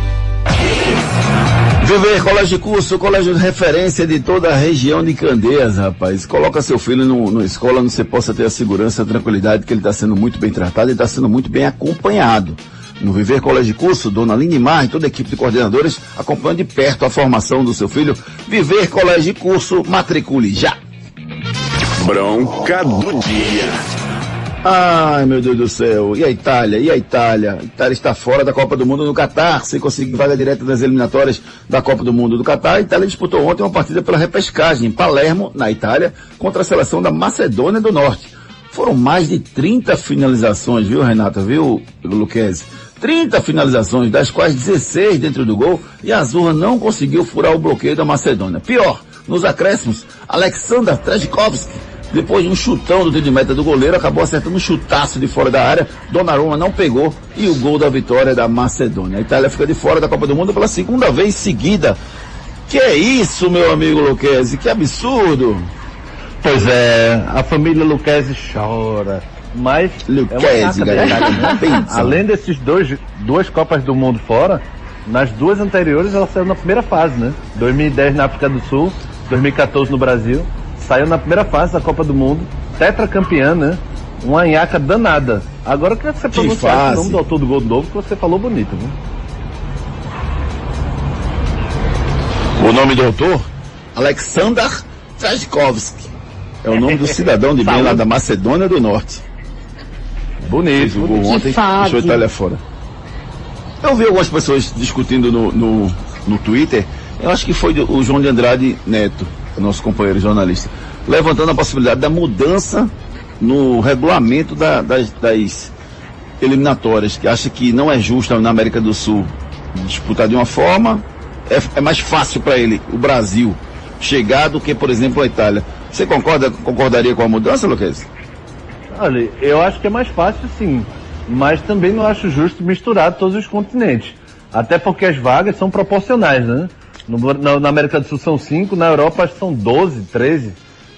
Viver Colégio de Curso, colégio de referência de toda a região de Candeias, rapaz. Coloca seu filho no escola onde você possa ter a segurança, a tranquilidade que ele está sendo muito bem tratado e está sendo muito bem acompanhado. No Viver Colégio de Curso, Dona Linimar e toda a equipe de coordenadores acompanham de perto a formação do seu filho. Viver Colégio de Curso, matricule já. Bronca do dia. Ai, meu Deus do céu. E a Itália? E a Itália? A Itália está fora da Copa do Mundo no Catar, sem conseguir vaga direta das eliminatórias da Copa do Mundo do Catar. A Itália disputou ontem uma partida pela repescagem em Palermo, na Itália, contra a seleção da Macedônia do Norte. Foram mais de 30 finalizações, viu, Renata? Viu, Luquezzi? 30 finalizações, das quais 16 dentro do gol, e a Azurra não conseguiu furar o bloqueio da Macedônia. Pior, nos acréscimos, Alexander Trajkovski depois de um chutão do tiro de meta do goleiro, acabou acertando um chutaço de fora da área. Donnarumma não pegou e o gol da vitória da Macedônia. A Itália fica de fora da Copa do Mundo pela segunda vez seguida. Que é isso, meu amigo Luquezzi? Que absurdo! Pois é, a família Luquezzi chora. Mas é uma galera, né? Além desses dois, duas Copas do Mundo fora, nas duas anteriores ela saiu na primeira fase, né? 2010 na África do Sul, 2014 no Brasil. Saiu na primeira fase da Copa do Mundo, tetracampeã, né? Uma nhaca danada. Agora eu queria que você pronunciasse o nome do autor do gol novo que você falou bonito, viu? O nome do autor? Alexander Trajkovski. É o nome do cidadão de bem lá da Macedônia do Norte. Bonito. O gol ontem deixou a Itália fora. Eu vi algumas pessoas discutindo no, no, no Twitter. Eu acho que foi o João de Andrade Neto, nosso companheiro jornalista, levantando a possibilidade da mudança no regulamento da- das, das eliminatórias, que acha que não é justo na América do Sul disputar de uma forma, é, é mais fácil para ele, o Brasil, chegar do que, por exemplo, a Itália. Você concorda, concordaria com a mudança, Luquez? Olha, eu acho que é mais fácil sim, mas também não acho justo misturar todos os continentes. Até porque as vagas são proporcionais, né? No- na, na América do Sul são 5, na Europa são 12, 13.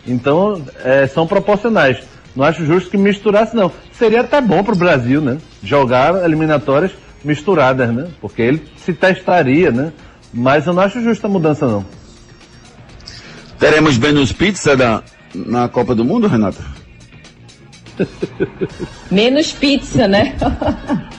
Então, é, são proporcionais. Não acho justo que misturasse, não. Seria até bom pro Brasil, né? Jogar eliminatórias misturadas, né? Porque ele se testaria, né? Mas eu não acho justa a mudança, não. Teremos menos pizza da, na Copa do Mundo, Renata? Menos pizza, né?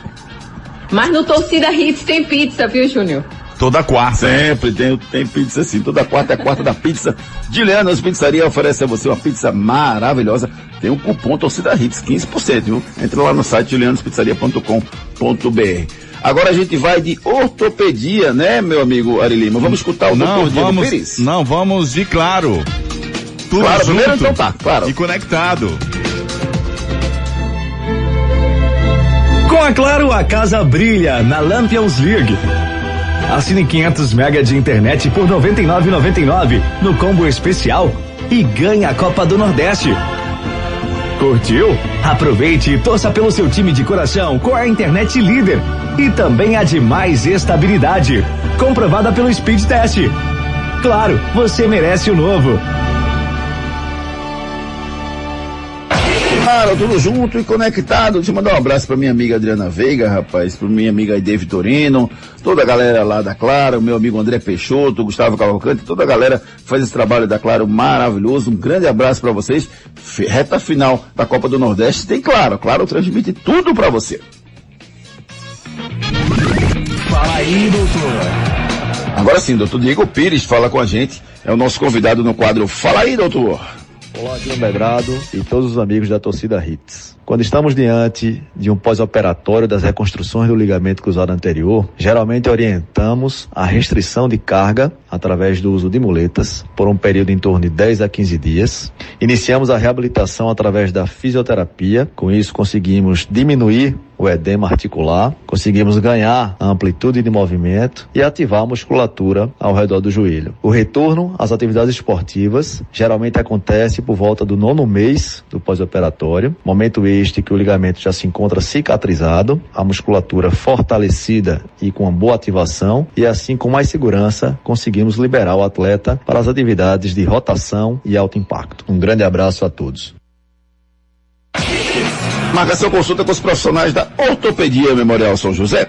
Mas no Torcida Hits tem pizza, viu, Júnior? Toda quarta. Sempre tem, tem pizza sim. Toda quarta é a quarta da pizza. Julianas Pizzaria oferece a você uma pizza maravilhosa. Tem um cupom Torcida Hits, 15%, viu? Entra lá no site julianospizzaria.com.br. Agora a gente vai de ortopedia, né, meu amigo Ari Lima? Vamos escutar o Não, doutor Diego vamos, Pires? não, vamos de claro. Tudo Claro, junto primeiro então tá, claro. E conectado. Com a Claro, a casa brilha na Lampions League. Assine 500 mega de internet por R$ 99,99 no combo especial e ganhe a Copa do Nordeste. Curtiu? Aproveite e torça pelo seu time de coração com a internet líder e também a de mais estabilidade, comprovada pelo Speed Test. Claro, você merece o novo. Claro, tudo junto e conectado. Deixa eu mandar um abraço pra minha amiga Adriana Veiga, rapaz, pra minha amiga Aide Vitorino, toda a galera lá da Claro, meu amigo André Peixoto, Gustavo Cavalcante, toda a galera que faz esse trabalho da Claro maravilhoso. Um grande abraço pra vocês. Reta final da Copa do Nordeste tem Claro. Claro transmite tudo pra você. Fala aí, doutor. Agora sim, doutor Diego Pires fala com a gente. É o nosso convidado no quadro Fala aí, doutor. Olá, Dino Medrado e todos os amigos da torcida Hits. Quando estamos diante de um pós-operatório das reconstruções do ligamento cruzado anterior, geralmente orientamos a restrição de carga através do uso de muletas por um período em torno de 10 a 15 dias. Iniciamos a reabilitação através da fisioterapia, com isso conseguimos diminuir o edema articular, conseguimos ganhar a amplitude de movimento e ativar a musculatura ao redor do joelho. O retorno às atividades esportivas geralmente acontece por volta do nono mês do pós-operatório, momento este que o ligamento já se encontra cicatrizado, a musculatura fortalecida e com uma boa ativação e assim com mais segurança conseguimos liberar o atleta para as atividades de rotação e alto impacto. Um grande abraço a todos. Marca sua consulta com os profissionais da Ortopedia Memorial São José.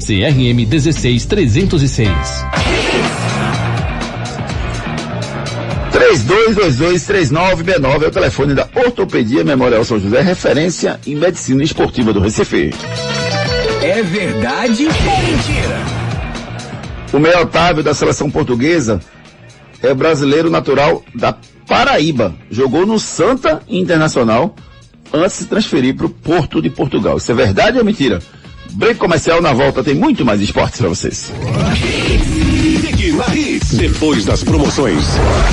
CRM 16306. 32223969 é o telefone da Ortopedia Memorial São José, referência em medicina esportiva do Recife. É verdade ou mentira? O meio Otávio da seleção portuguesa é brasileiro natural da Paraíba. Jogou no Santa Internacional antes de se transferir para o Porto de Portugal. Isso é verdade ou mentira? Break comercial na volta tem muito mais esportes para vocês. Depois das promoções.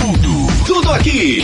Tudo tudo aqui.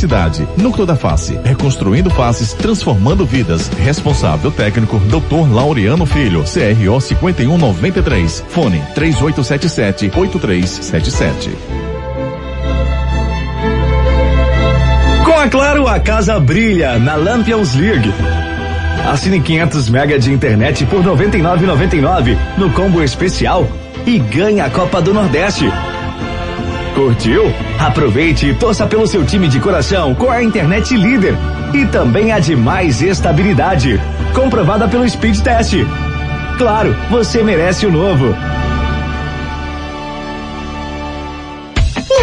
cidade. Núcleo da Face, reconstruindo faces, transformando vidas. Responsável técnico, Dr. Laureano Filho, CRO 5193. Fone 3877 8377. Com a Claro, a casa brilha na Lampions League. Assine 500 mega de internet por 99,99 no combo especial e ganhe a Copa do Nordeste. Curtiu? Aproveite e torça pelo seu time de coração com a internet líder e também a de mais estabilidade, comprovada pelo Speed Test. Claro, você merece o novo.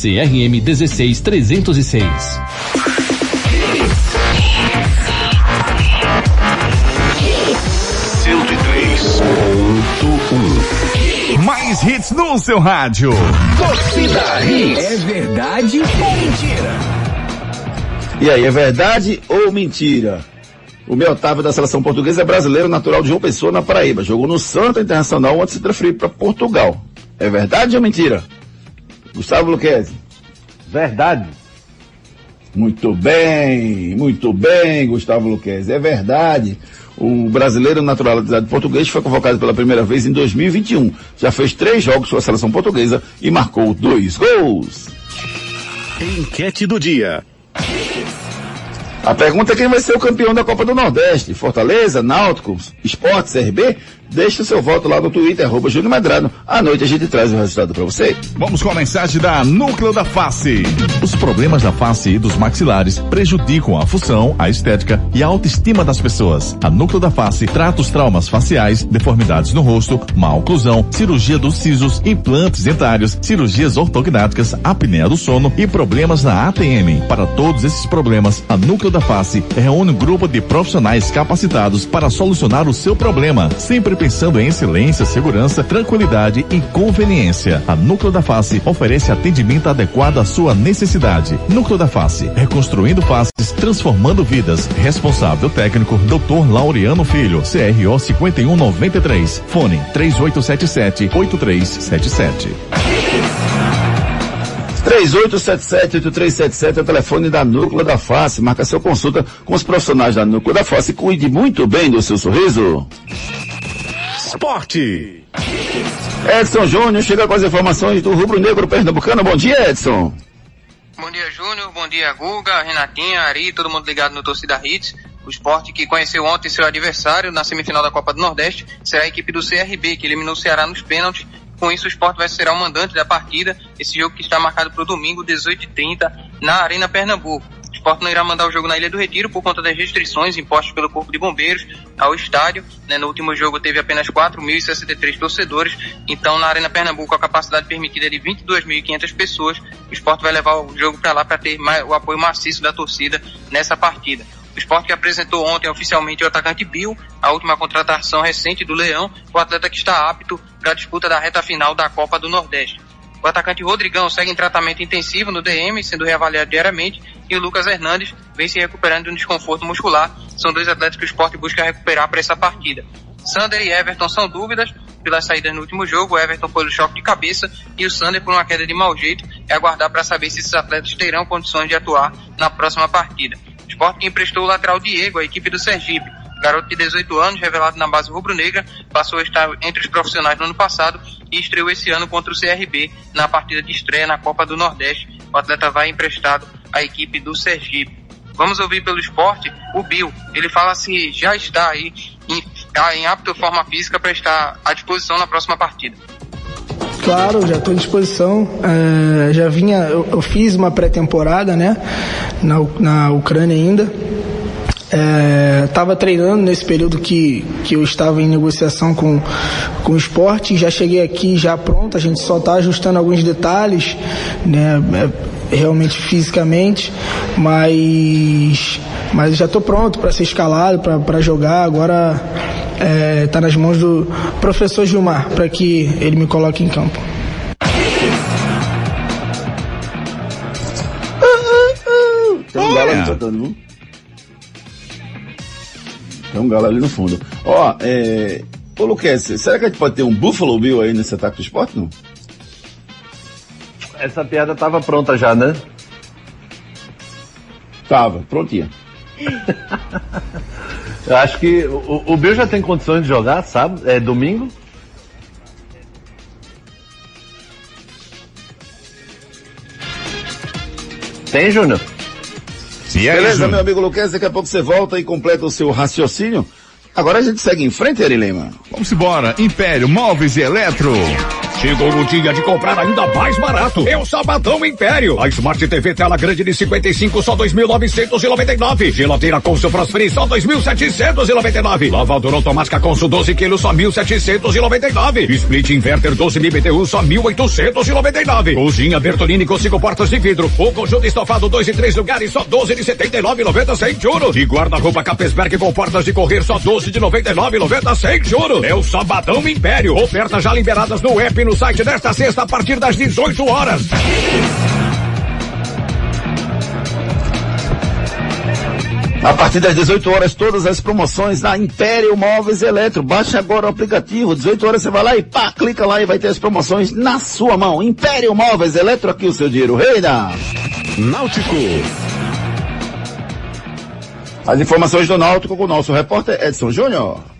CRM 16306. Mais hits no seu rádio. Torcida Hits. É verdade ou mentira? E aí, é verdade ou mentira? O meu Otávio da seleção portuguesa é brasileiro natural de João Pessoa, na Paraíba. Jogou no Santa Internacional antes de se transferir para Portugal. É verdade ou mentira? Gustavo Luquezzi. Verdade. Muito bem, muito bem, Gustavo Luquezzi. É verdade. O brasileiro naturalizado português foi convocado pela primeira vez em 2021. Já fez três jogos com a seleção portuguesa e marcou dois gols. Enquete do dia. A pergunta é quem vai ser o campeão da Copa do Nordeste? Fortaleza, Náutico, Esporte, CRB? Deixe o seu voto lá no Twitter, arroba Júnior Medrano. À noite a gente traz o resultado para você. Vamos com a mensagem da Núcleo da Face. Os problemas da face e dos maxilares prejudicam a função, a estética e a autoestima das pessoas. A Núcleo da Face trata os traumas faciais, deformidades no rosto, má oclusão, cirurgia dos sisos, implantes dentários, cirurgias ortognáticas, apneia do sono e problemas na ATM. Para todos esses problemas, a Núcleo da Face reúne um grupo de profissionais capacitados para solucionar o seu problema, sempre pensando em excelência, segurança, tranquilidade e conveniência. A Núcleo da Face oferece atendimento adequado à sua necessidade. Núcleo da Face, reconstruindo faces, transformando vidas. Responsável técnico, Dr. Laureano Filho, CRO 5193. Fone 3877 8377. 3877-8377 é o telefone da Núcleo da Face. Marca sua consulta com os profissionais da Núcleo da Face. Cuide muito bem do seu sorriso. Esporte. Edson Júnior chega com as informações do Rubro Negro Pernambucano. Bom dia, Edson. Bom dia, Júnior. Bom dia, Guga, Renatinha, Ari, todo mundo ligado no Torcida Hits. O esporte que conheceu ontem seu adversário na semifinal da Copa do Nordeste será a equipe do CRB, que eliminou o Ceará nos pênaltis Com isso, o Sport vai ser o mandante da partida. Esse jogo que está marcado para o domingo, 18h30, na Arena Pernambuco. O Sport não irá mandar o jogo na Ilha do Retiro por conta das restrições impostas pelo Corpo de Bombeiros ao estádio. Né? No último jogo teve apenas 4.063 torcedores, então na Arena Pernambuco a capacidade permitida é de 22.500 pessoas. O Sport vai levar o jogo para lá para ter o apoio maciço da torcida nessa partida. O esporte que apresentou ontem oficialmente o atacante Bill, a última contratação recente do Leão, o atleta que está apto para a disputa da reta final da Copa do Nordeste. O atacante Rodrigão segue em tratamento intensivo no DM, sendo reavaliado diariamente, e o Lucas Hernandes vem se recuperando de um desconforto muscular. São dois atletas que o esporte busca recuperar para essa partida. Sander e Everton são dúvidas pelas saídas no último jogo, o Everton pelo choque de cabeça e o Sander por uma queda de mau jeito. É aguardar para saber se esses atletas terão condições de atuar na próxima partida. O esporte emprestou o lateral Diego, a equipe do Sergipe. Garoto de 18 anos, revelado na base rubro-negra, passou a estar entre os profissionais no ano passado e estreou esse ano contra o CRB na partida de estreia na Copa do Nordeste. O atleta vai emprestado à equipe do Sergipe. Vamos ouvir pelo esporte o Bill. Ele fala se já está aí em, em apta forma física para estar à disposição na próxima partida. Claro, já estou à disposição. É, já vinha, eu, eu fiz uma pré-temporada, né, na, na Ucrânia ainda. Estava é, treinando nesse período que, que eu estava em negociação com, com o esporte. Já cheguei aqui já pronto, a gente só está ajustando alguns detalhes, né, é, realmente fisicamente, mas, mas já estou pronto para ser escalado, para jogar. Agora está é, nas mãos do professor Gilmar para que ele me coloque em campo. Tem um Tem um galo ali no fundo. Ó, é... Ô, Luquez, será que a gente pode ter um Buffalo Bill aí nesse ataque do esporte, não? Essa piada tava pronta já, né? Tava, prontinha. Eu acho que o, o Bill já tem condições de jogar, sabe? É domingo. Tem, Júnior? Sim, aí, Beleza, Júnior. meu amigo Luquez, daqui a pouco você volta e completa o seu raciocínio. Agora a gente segue em frente, Eri Lima. Vamos embora. Império Móveis e Eletro. Chegou o dia de comprar ainda mais barato. É o Sabadão Império. A Smart TV tela grande de 55 só 2.999. Geladeira Consul Free só 2.799. Lavadora automática Consul 12 quilos só 1.799. Split Inverter 12 BTU só 1.899. Cozinha Bertolini com cinco portas de vidro. O conjunto estofado dois e três lugares só 12 de 79,90 sem juros. E guarda-roupa Capesberg com portas de correr só 12 de 99,90 sem juros. É o Sabadão Império. Ofertas já liberadas no app no site desta sexta a partir das 18 horas. A partir das 18 horas, todas as promoções da Império Móveis Eletro. Baixe agora o aplicativo. 18 horas você vai lá e pá, clica lá e vai ter as promoções na sua mão. Império Móveis Eletro, aqui o seu dinheiro reina. Náutico. As informações do Náutico com o nosso repórter Edson Júnior.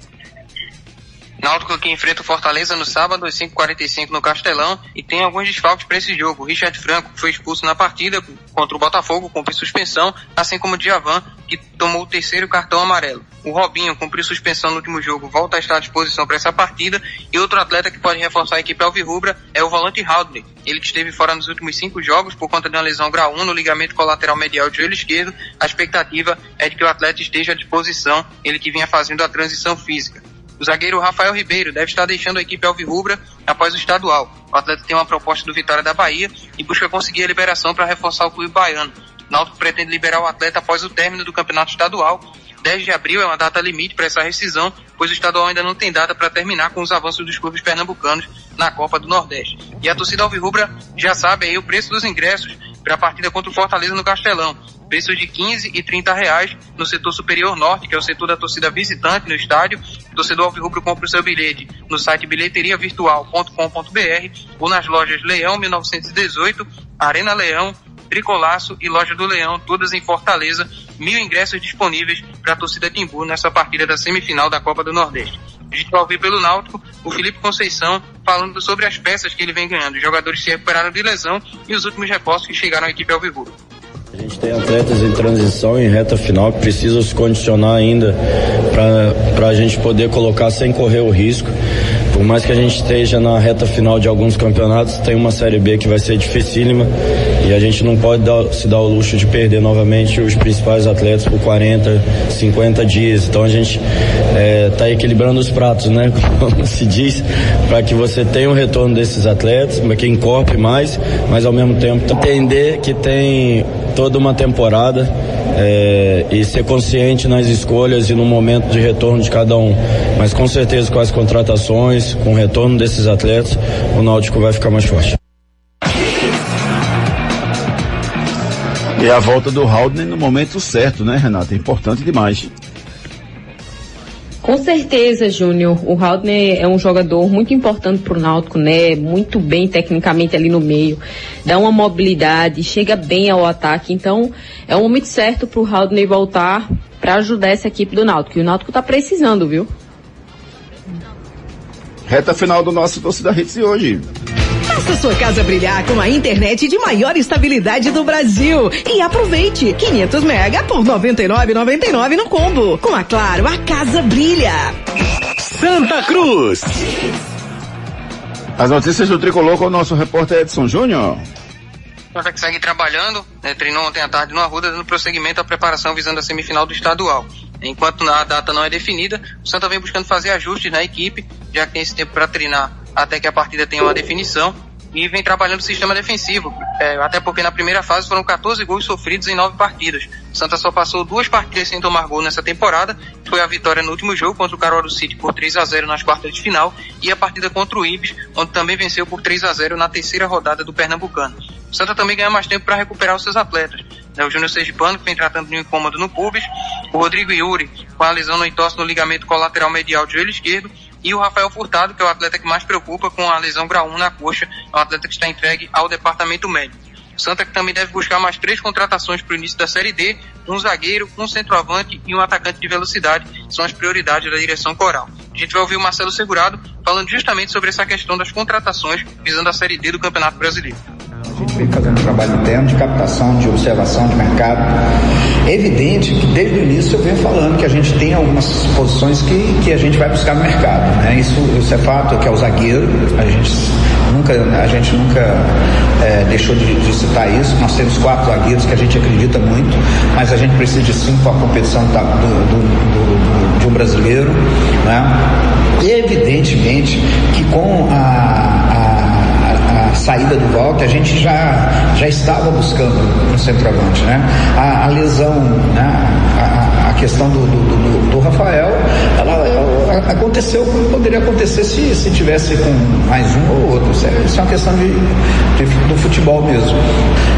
Náutico que enfrenta o Fortaleza no sábado às 5h45 no Castelão e tem alguns desfalques para esse jogo. Richard Franco foi expulso na partida contra o Botafogo, cumpriu suspensão, assim como o Diavan, que tomou o terceiro cartão amarelo. O Robinho cumpriu suspensão no último jogo, volta a estar à disposição para essa partida e outro atleta que pode reforçar a equipe alvirrubra é o volante Haldley. Ele esteve fora nos últimos cinco jogos por conta de uma lesão grau 1 no ligamento colateral medial do joelho esquerdo. A expectativa é de que o atleta esteja à disposição, ele que vinha fazendo a transição física. O zagueiro Rafael Ribeiro deve estar deixando a equipe alvirrubra após o estadual. O atleta tem uma proposta do Vitória da Bahia e busca conseguir a liberação para reforçar o clube baiano. Náutico pretende liberar o atleta após o término do campeonato estadual. 10 de abril é uma data limite para essa rescisão, pois o estadual ainda não tem data para terminar com os avanços dos clubes pernambucanos na Copa do Nordeste. E a torcida alvirrubra já sabe aí o preço dos ingressos para a partida contra o Fortaleza no Castelão preços de 15 e 30 reais no setor superior norte, que é o setor da torcida visitante no estádio. O torcedor Alvirrubro compra o seu bilhete no site bilheteriavirtual.com.br ou nas lojas Leão 1918, Arena Leão, Tricolaço e Loja do Leão, todas em Fortaleza. Mil ingressos disponíveis para a torcida Timbu nessa partida da semifinal da Copa do Nordeste. A gente vai ouvir pelo Náutico o Felipe Conceição falando sobre as peças que ele vem ganhando. Os jogadores se recuperaram de lesão e os últimos reforços que chegaram à equipe Alvirrubro. A gente tem atletas em transição, em reta final, que precisam se condicionar ainda para a gente poder colocar sem correr o risco Por mais que a gente esteja na reta final de alguns campeonatos, tem uma Série B que vai ser dificílima e a gente não pode dar, se dar o luxo de perder novamente os principais atletas por 40, 50 dias. Então a gente está equilibrando os pratos, né? Como se diz, para que você tenha um retorno desses atletas, para que encorpe mais, mas ao mesmo tempo entender que tem toda uma temporada é, e ser consciente nas escolhas e no momento de retorno de cada um. Mas com certeza com as contratações, com o retorno desses atletas, o Náutico vai ficar mais forte. E a volta do Haldner no momento certo, né, Renata? É importante demais. Com certeza, Júnior. O Haldner é um jogador muito importante para o Náutico, né? Muito bem tecnicamente ali no meio. Dá uma mobilidade, chega bem ao ataque. Então, é o momento certo para o Haldner voltar para ajudar essa equipe do Náutico. E o Náutico está precisando, viu? Reta final do nosso Torcida Hits de hoje. Faça sua casa brilhar com a internet de maior estabilidade do Brasil. E aproveite 500 mega por 99,99 no combo. Com a Claro, a casa brilha. Santa Cruz. As notícias do Tricolor com o nosso repórter Edson Júnior. Santa que segue trabalhando, né, treinou ontem à tarde no Arruda, dando prosseguimento à preparação visando a semifinal do estadual. Enquanto a data não é definida, o Santa vem buscando fazer ajustes na equipe, já que tem esse tempo para treinar até que a partida tenha uma definição e vem trabalhando o sistema defensivo. É, até porque na primeira fase foram 14 gols sofridos em 9 partidas. O Santa só passou duas partidas sem tomar gol nessa temporada. Foi a vitória no último jogo contra o Caruaru City por 3 a 0 nas quartas de final e a partida contra o Ibis, onde também venceu por 3 a 0 na terceira rodada do Pernambucano. O Santa também ganha mais tempo para recuperar os seus atletas. É, o Júnior Sergipano, que vem tratando de um incômodo no pubis, o Rodrigo Yuri, com a lesão no entorse no ligamento colateral medial do joelho esquerdo, e o Rafael Furtado, que é o atleta que mais preocupa com a lesão grau 1 na coxa, é um atleta que está entregue ao departamento médico. O Santa que também deve buscar mais três contratações para o início da Série D, um zagueiro, um centroavante e um atacante de velocidade, são as prioridades da direção coral. A gente vai ouvir o Marcelo Segurado falando justamente sobre essa questão das contratações visando a Série D do Campeonato Brasileiro. A gente vem trabalho interno de captação, de observação de mercado. É evidente que desde o início eu venho falando que a gente tem algumas posições que, que a gente vai buscar no mercado. Né? Isso, isso é fato, que é o zagueiro. A gente nunca, a gente nunca é, deixou de, de, citar isso. Nós temos quatro zagueiros que a gente acredita muito, mas a gente precisa de cinco para a competição do, do, do, de um brasileiro. Né? Evidentemente que com a saída do Walter, a gente já, já estava buscando um centroavante, né? A, a lesão, né? A, a questão do, do, do, do, Rafael, ela, aconteceu como poderia acontecer se, se tivesse com mais um ou outro. Isso é, isso é uma questão de, de, do futebol mesmo.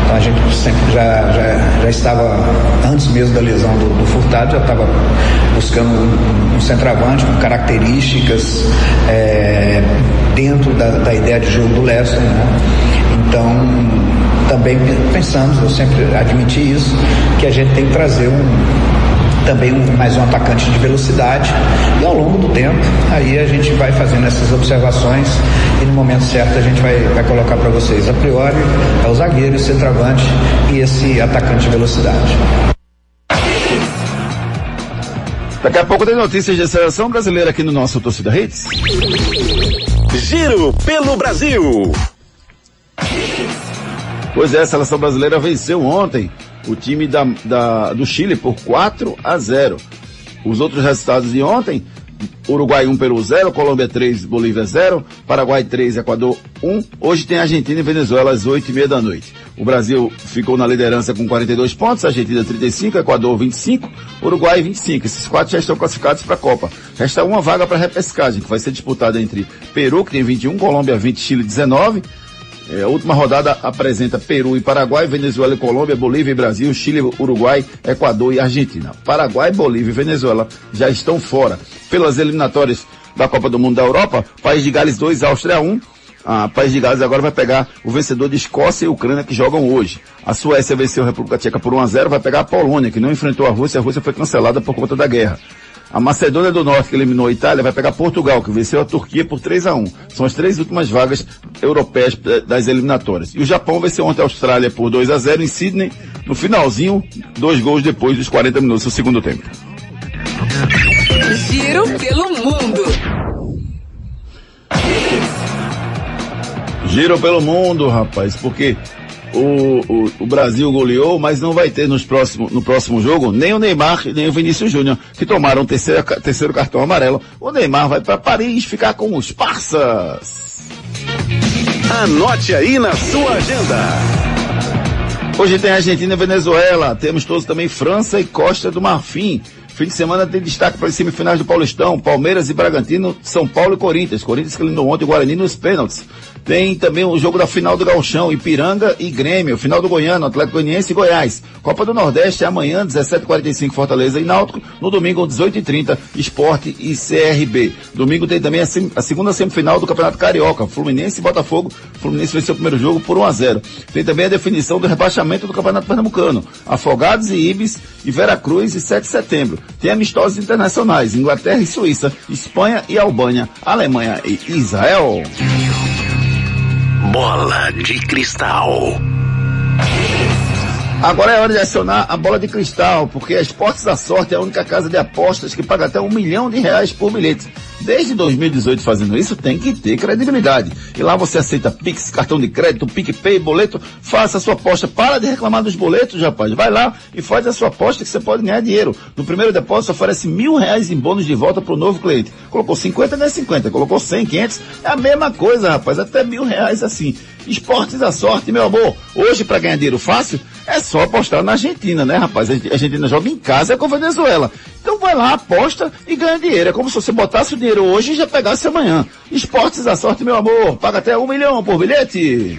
Então a gente sempre já, já, já estava, antes mesmo da lesão do, do Furtado, já estava buscando um, um centroavante com características é, dentro da, da, ideia de jogo do Leston, né? Então, também pensamos, eu sempre admiti isso, que a gente tem que trazer um também um, mais um atacante de velocidade e ao longo do tempo aí a gente vai fazendo essas observações e no momento certo a gente vai, vai colocar para vocês. A priori é o zagueiro, o centroavante e esse atacante de velocidade. Daqui a pouco tem notícias de seleção brasileira aqui no nosso Torcida Hits. Giro pelo Brasil. Pois é, a seleção brasileira venceu ontem o time da, da, do Chile por 4 a 0. Os outros resultados de ontem, Uruguai 1, Peru 0, Colômbia 3, Bolívia 0, Paraguai 3, Equador 1. Hoje tem Argentina e Venezuela às 8 e meia da noite. O Brasil ficou na liderança com 42 pontos, Argentina 35, Equador 25, Uruguai 25. Esses quatro já estão classificados para a Copa. Resta uma vaga para repescagem, que vai ser disputada entre Peru, que tem 21, Colômbia 20, Chile 19, é, a última rodada apresenta Peru e Paraguai, Venezuela e Colômbia, Bolívia e Brasil, Chile, Uruguai, Equador e Argentina. Paraguai, Bolívia e Venezuela já estão fora. Pelas eliminatórias da Copa do Mundo da Europa, País de Gales 2, Áustria 1. A País de Gales agora vai pegar o vencedor de Escócia e Ucrânia que jogam hoje. A Suécia venceu a República Tcheca por 1 a 0, vai pegar a Polônia que não enfrentou a Rússia, a Rússia foi cancelada por conta da guerra. A Macedônia do Norte, que eliminou a Itália, vai pegar Portugal, que venceu a Turquia por 3 a 1 São as três últimas vagas europeias eh, das eliminatórias. E o Japão venceu ontem a Austrália por 2 a 0 em Sydney, no finalzinho, dois gols depois dos 40 minutos do segundo tempo. Giro pelo mundo. Giro pelo mundo, rapaz, porque o, o, o, Brasil goleou, mas não vai ter nos próximo, no próximo jogo nem o Neymar nem o Vinícius Júnior, que tomaram o terceiro, terceiro cartão amarelo. O Neymar vai para Paris ficar com os parças. Anote aí na sua agenda. Hoje tem Argentina e Venezuela, temos todos também França e Costa do Marfim. Fim de semana tem destaque para as semifinais do Paulistão, Palmeiras e Bragantino, São Paulo e Corinthians. Corinthians que eliminou ontem o Guarani nos pênaltis. Tem também o jogo da final do Galchão, Ipiranga e Grêmio, final do Goiano, Atlético Goianiense e Goiás. Copa do Nordeste é amanhã, 17h45, Fortaleza e Náutico. No domingo, 18h30, Esporte e CRB. Domingo tem também a, a, segunda semifinal do Campeonato Carioca, Fluminense e Botafogo. Fluminense venceu o primeiro jogo por 1 a 0 Tem também a definição do rebaixamento do Campeonato Pernambucano. Afogados e Ibis e Veracruz e 7 de setembro. Tem amistosos internacionais, Inglaterra e Suíça, Espanha e Albânia, Alemanha e Israel. Bola de cristal. Agora é hora de acionar a bola de cristal, porque a Esportes da Sorte é a única casa de apostas que paga até um milhão de reais por bilhete. Desde 2018 fazendo isso, tem que ter credibilidade. E lá você aceita Pix, cartão de crédito, PicPay, boleto. Faça a sua aposta. Para de reclamar dos boletos, rapaz. Vai lá e faz a sua aposta que você pode ganhar dinheiro. No primeiro depósito oferece mil reais em bônus de volta para o novo cliente. Colocou 50, ganha 50. Colocou 100, 500. É a mesma coisa, rapaz. Até mil reais assim. Esportes da sorte, meu amor. Hoje, para ganhar dinheiro fácil, é só apostar na Argentina, né, rapaz? A Argentina joga em casa com a Venezuela. Então vai lá, aposta e ganha dinheiro. É como se você botasse o dinheiro hoje e já pegasse amanhã. Esportes da sorte, meu amor. Paga até um milhão por bilhete.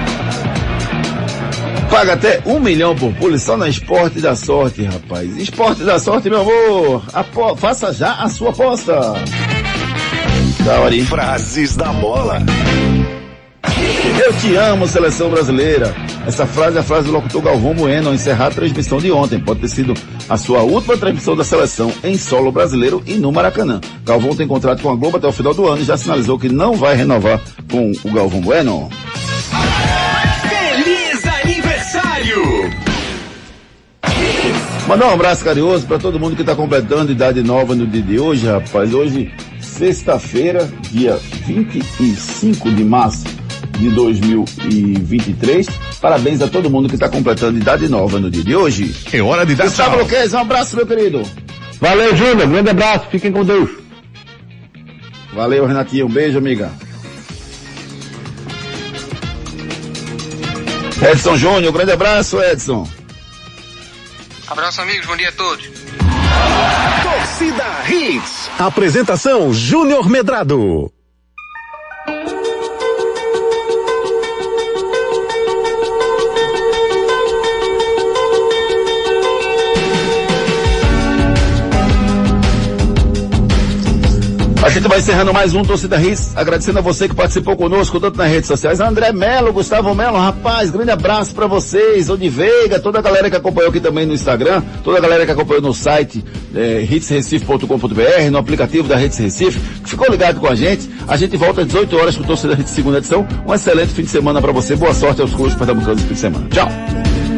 Paga até um milhão por pulo só na Esporte da Sorte, rapaz. Esporte da Sorte, meu amor. Apo faça já a sua aposta. Da hora, hein? Frases da bola. Eu te amo, seleção brasileira. Essa frase é a frase do locutor Galvão Bueno ao encerrar a transmissão de ontem. Pode ter sido a sua última transmissão da seleção em solo brasileiro e no Maracanã. Galvão tem contrato com a Globo até o final do ano e já sinalizou que não vai renovar com o Galvão Bueno. Mandar um abraço carinhoso para todo mundo que está completando idade nova no dia de hoje, rapaz. Hoje, sexta-feira, dia 25 de março de 2023. Parabéns a todo mundo que está completando idade nova no dia de hoje. É hora de dar Gustavo tchau. Luquez, um abraço, meu querido. Valeu, Júnior. Grande abraço. Fiquem com Deus. Valeu, Renatinho. Um beijo, amiga. Edson Júnior, grande abraço, Edson. Abraço, amigos. Bom dia a todos. Torcida Hits. Apresentação Júnior Medrado. A gente vai encerrando mais um Torcida Hits, agradecendo a você que participou conosco, tanto nas redes sociais. André Melo, Gustavo Melo, rapaz, grande abraço para vocês, Odiveiga, toda a galera que acompanhou aqui também no Instagram, toda a galera que acompanhou no site é, hitsrecife.com.br, no aplicativo da Hits Recife, que ficou ligado com a gente. A gente volta às 18 horas com o Torcida Hits segunda edição. Um excelente fim de semana para você, boa sorte aos clubes pernambucanos no fim de semana. Tchau!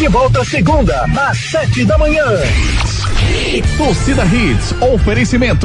De volta segunda, às sete da manhã. Torcida Hits, oferecimento.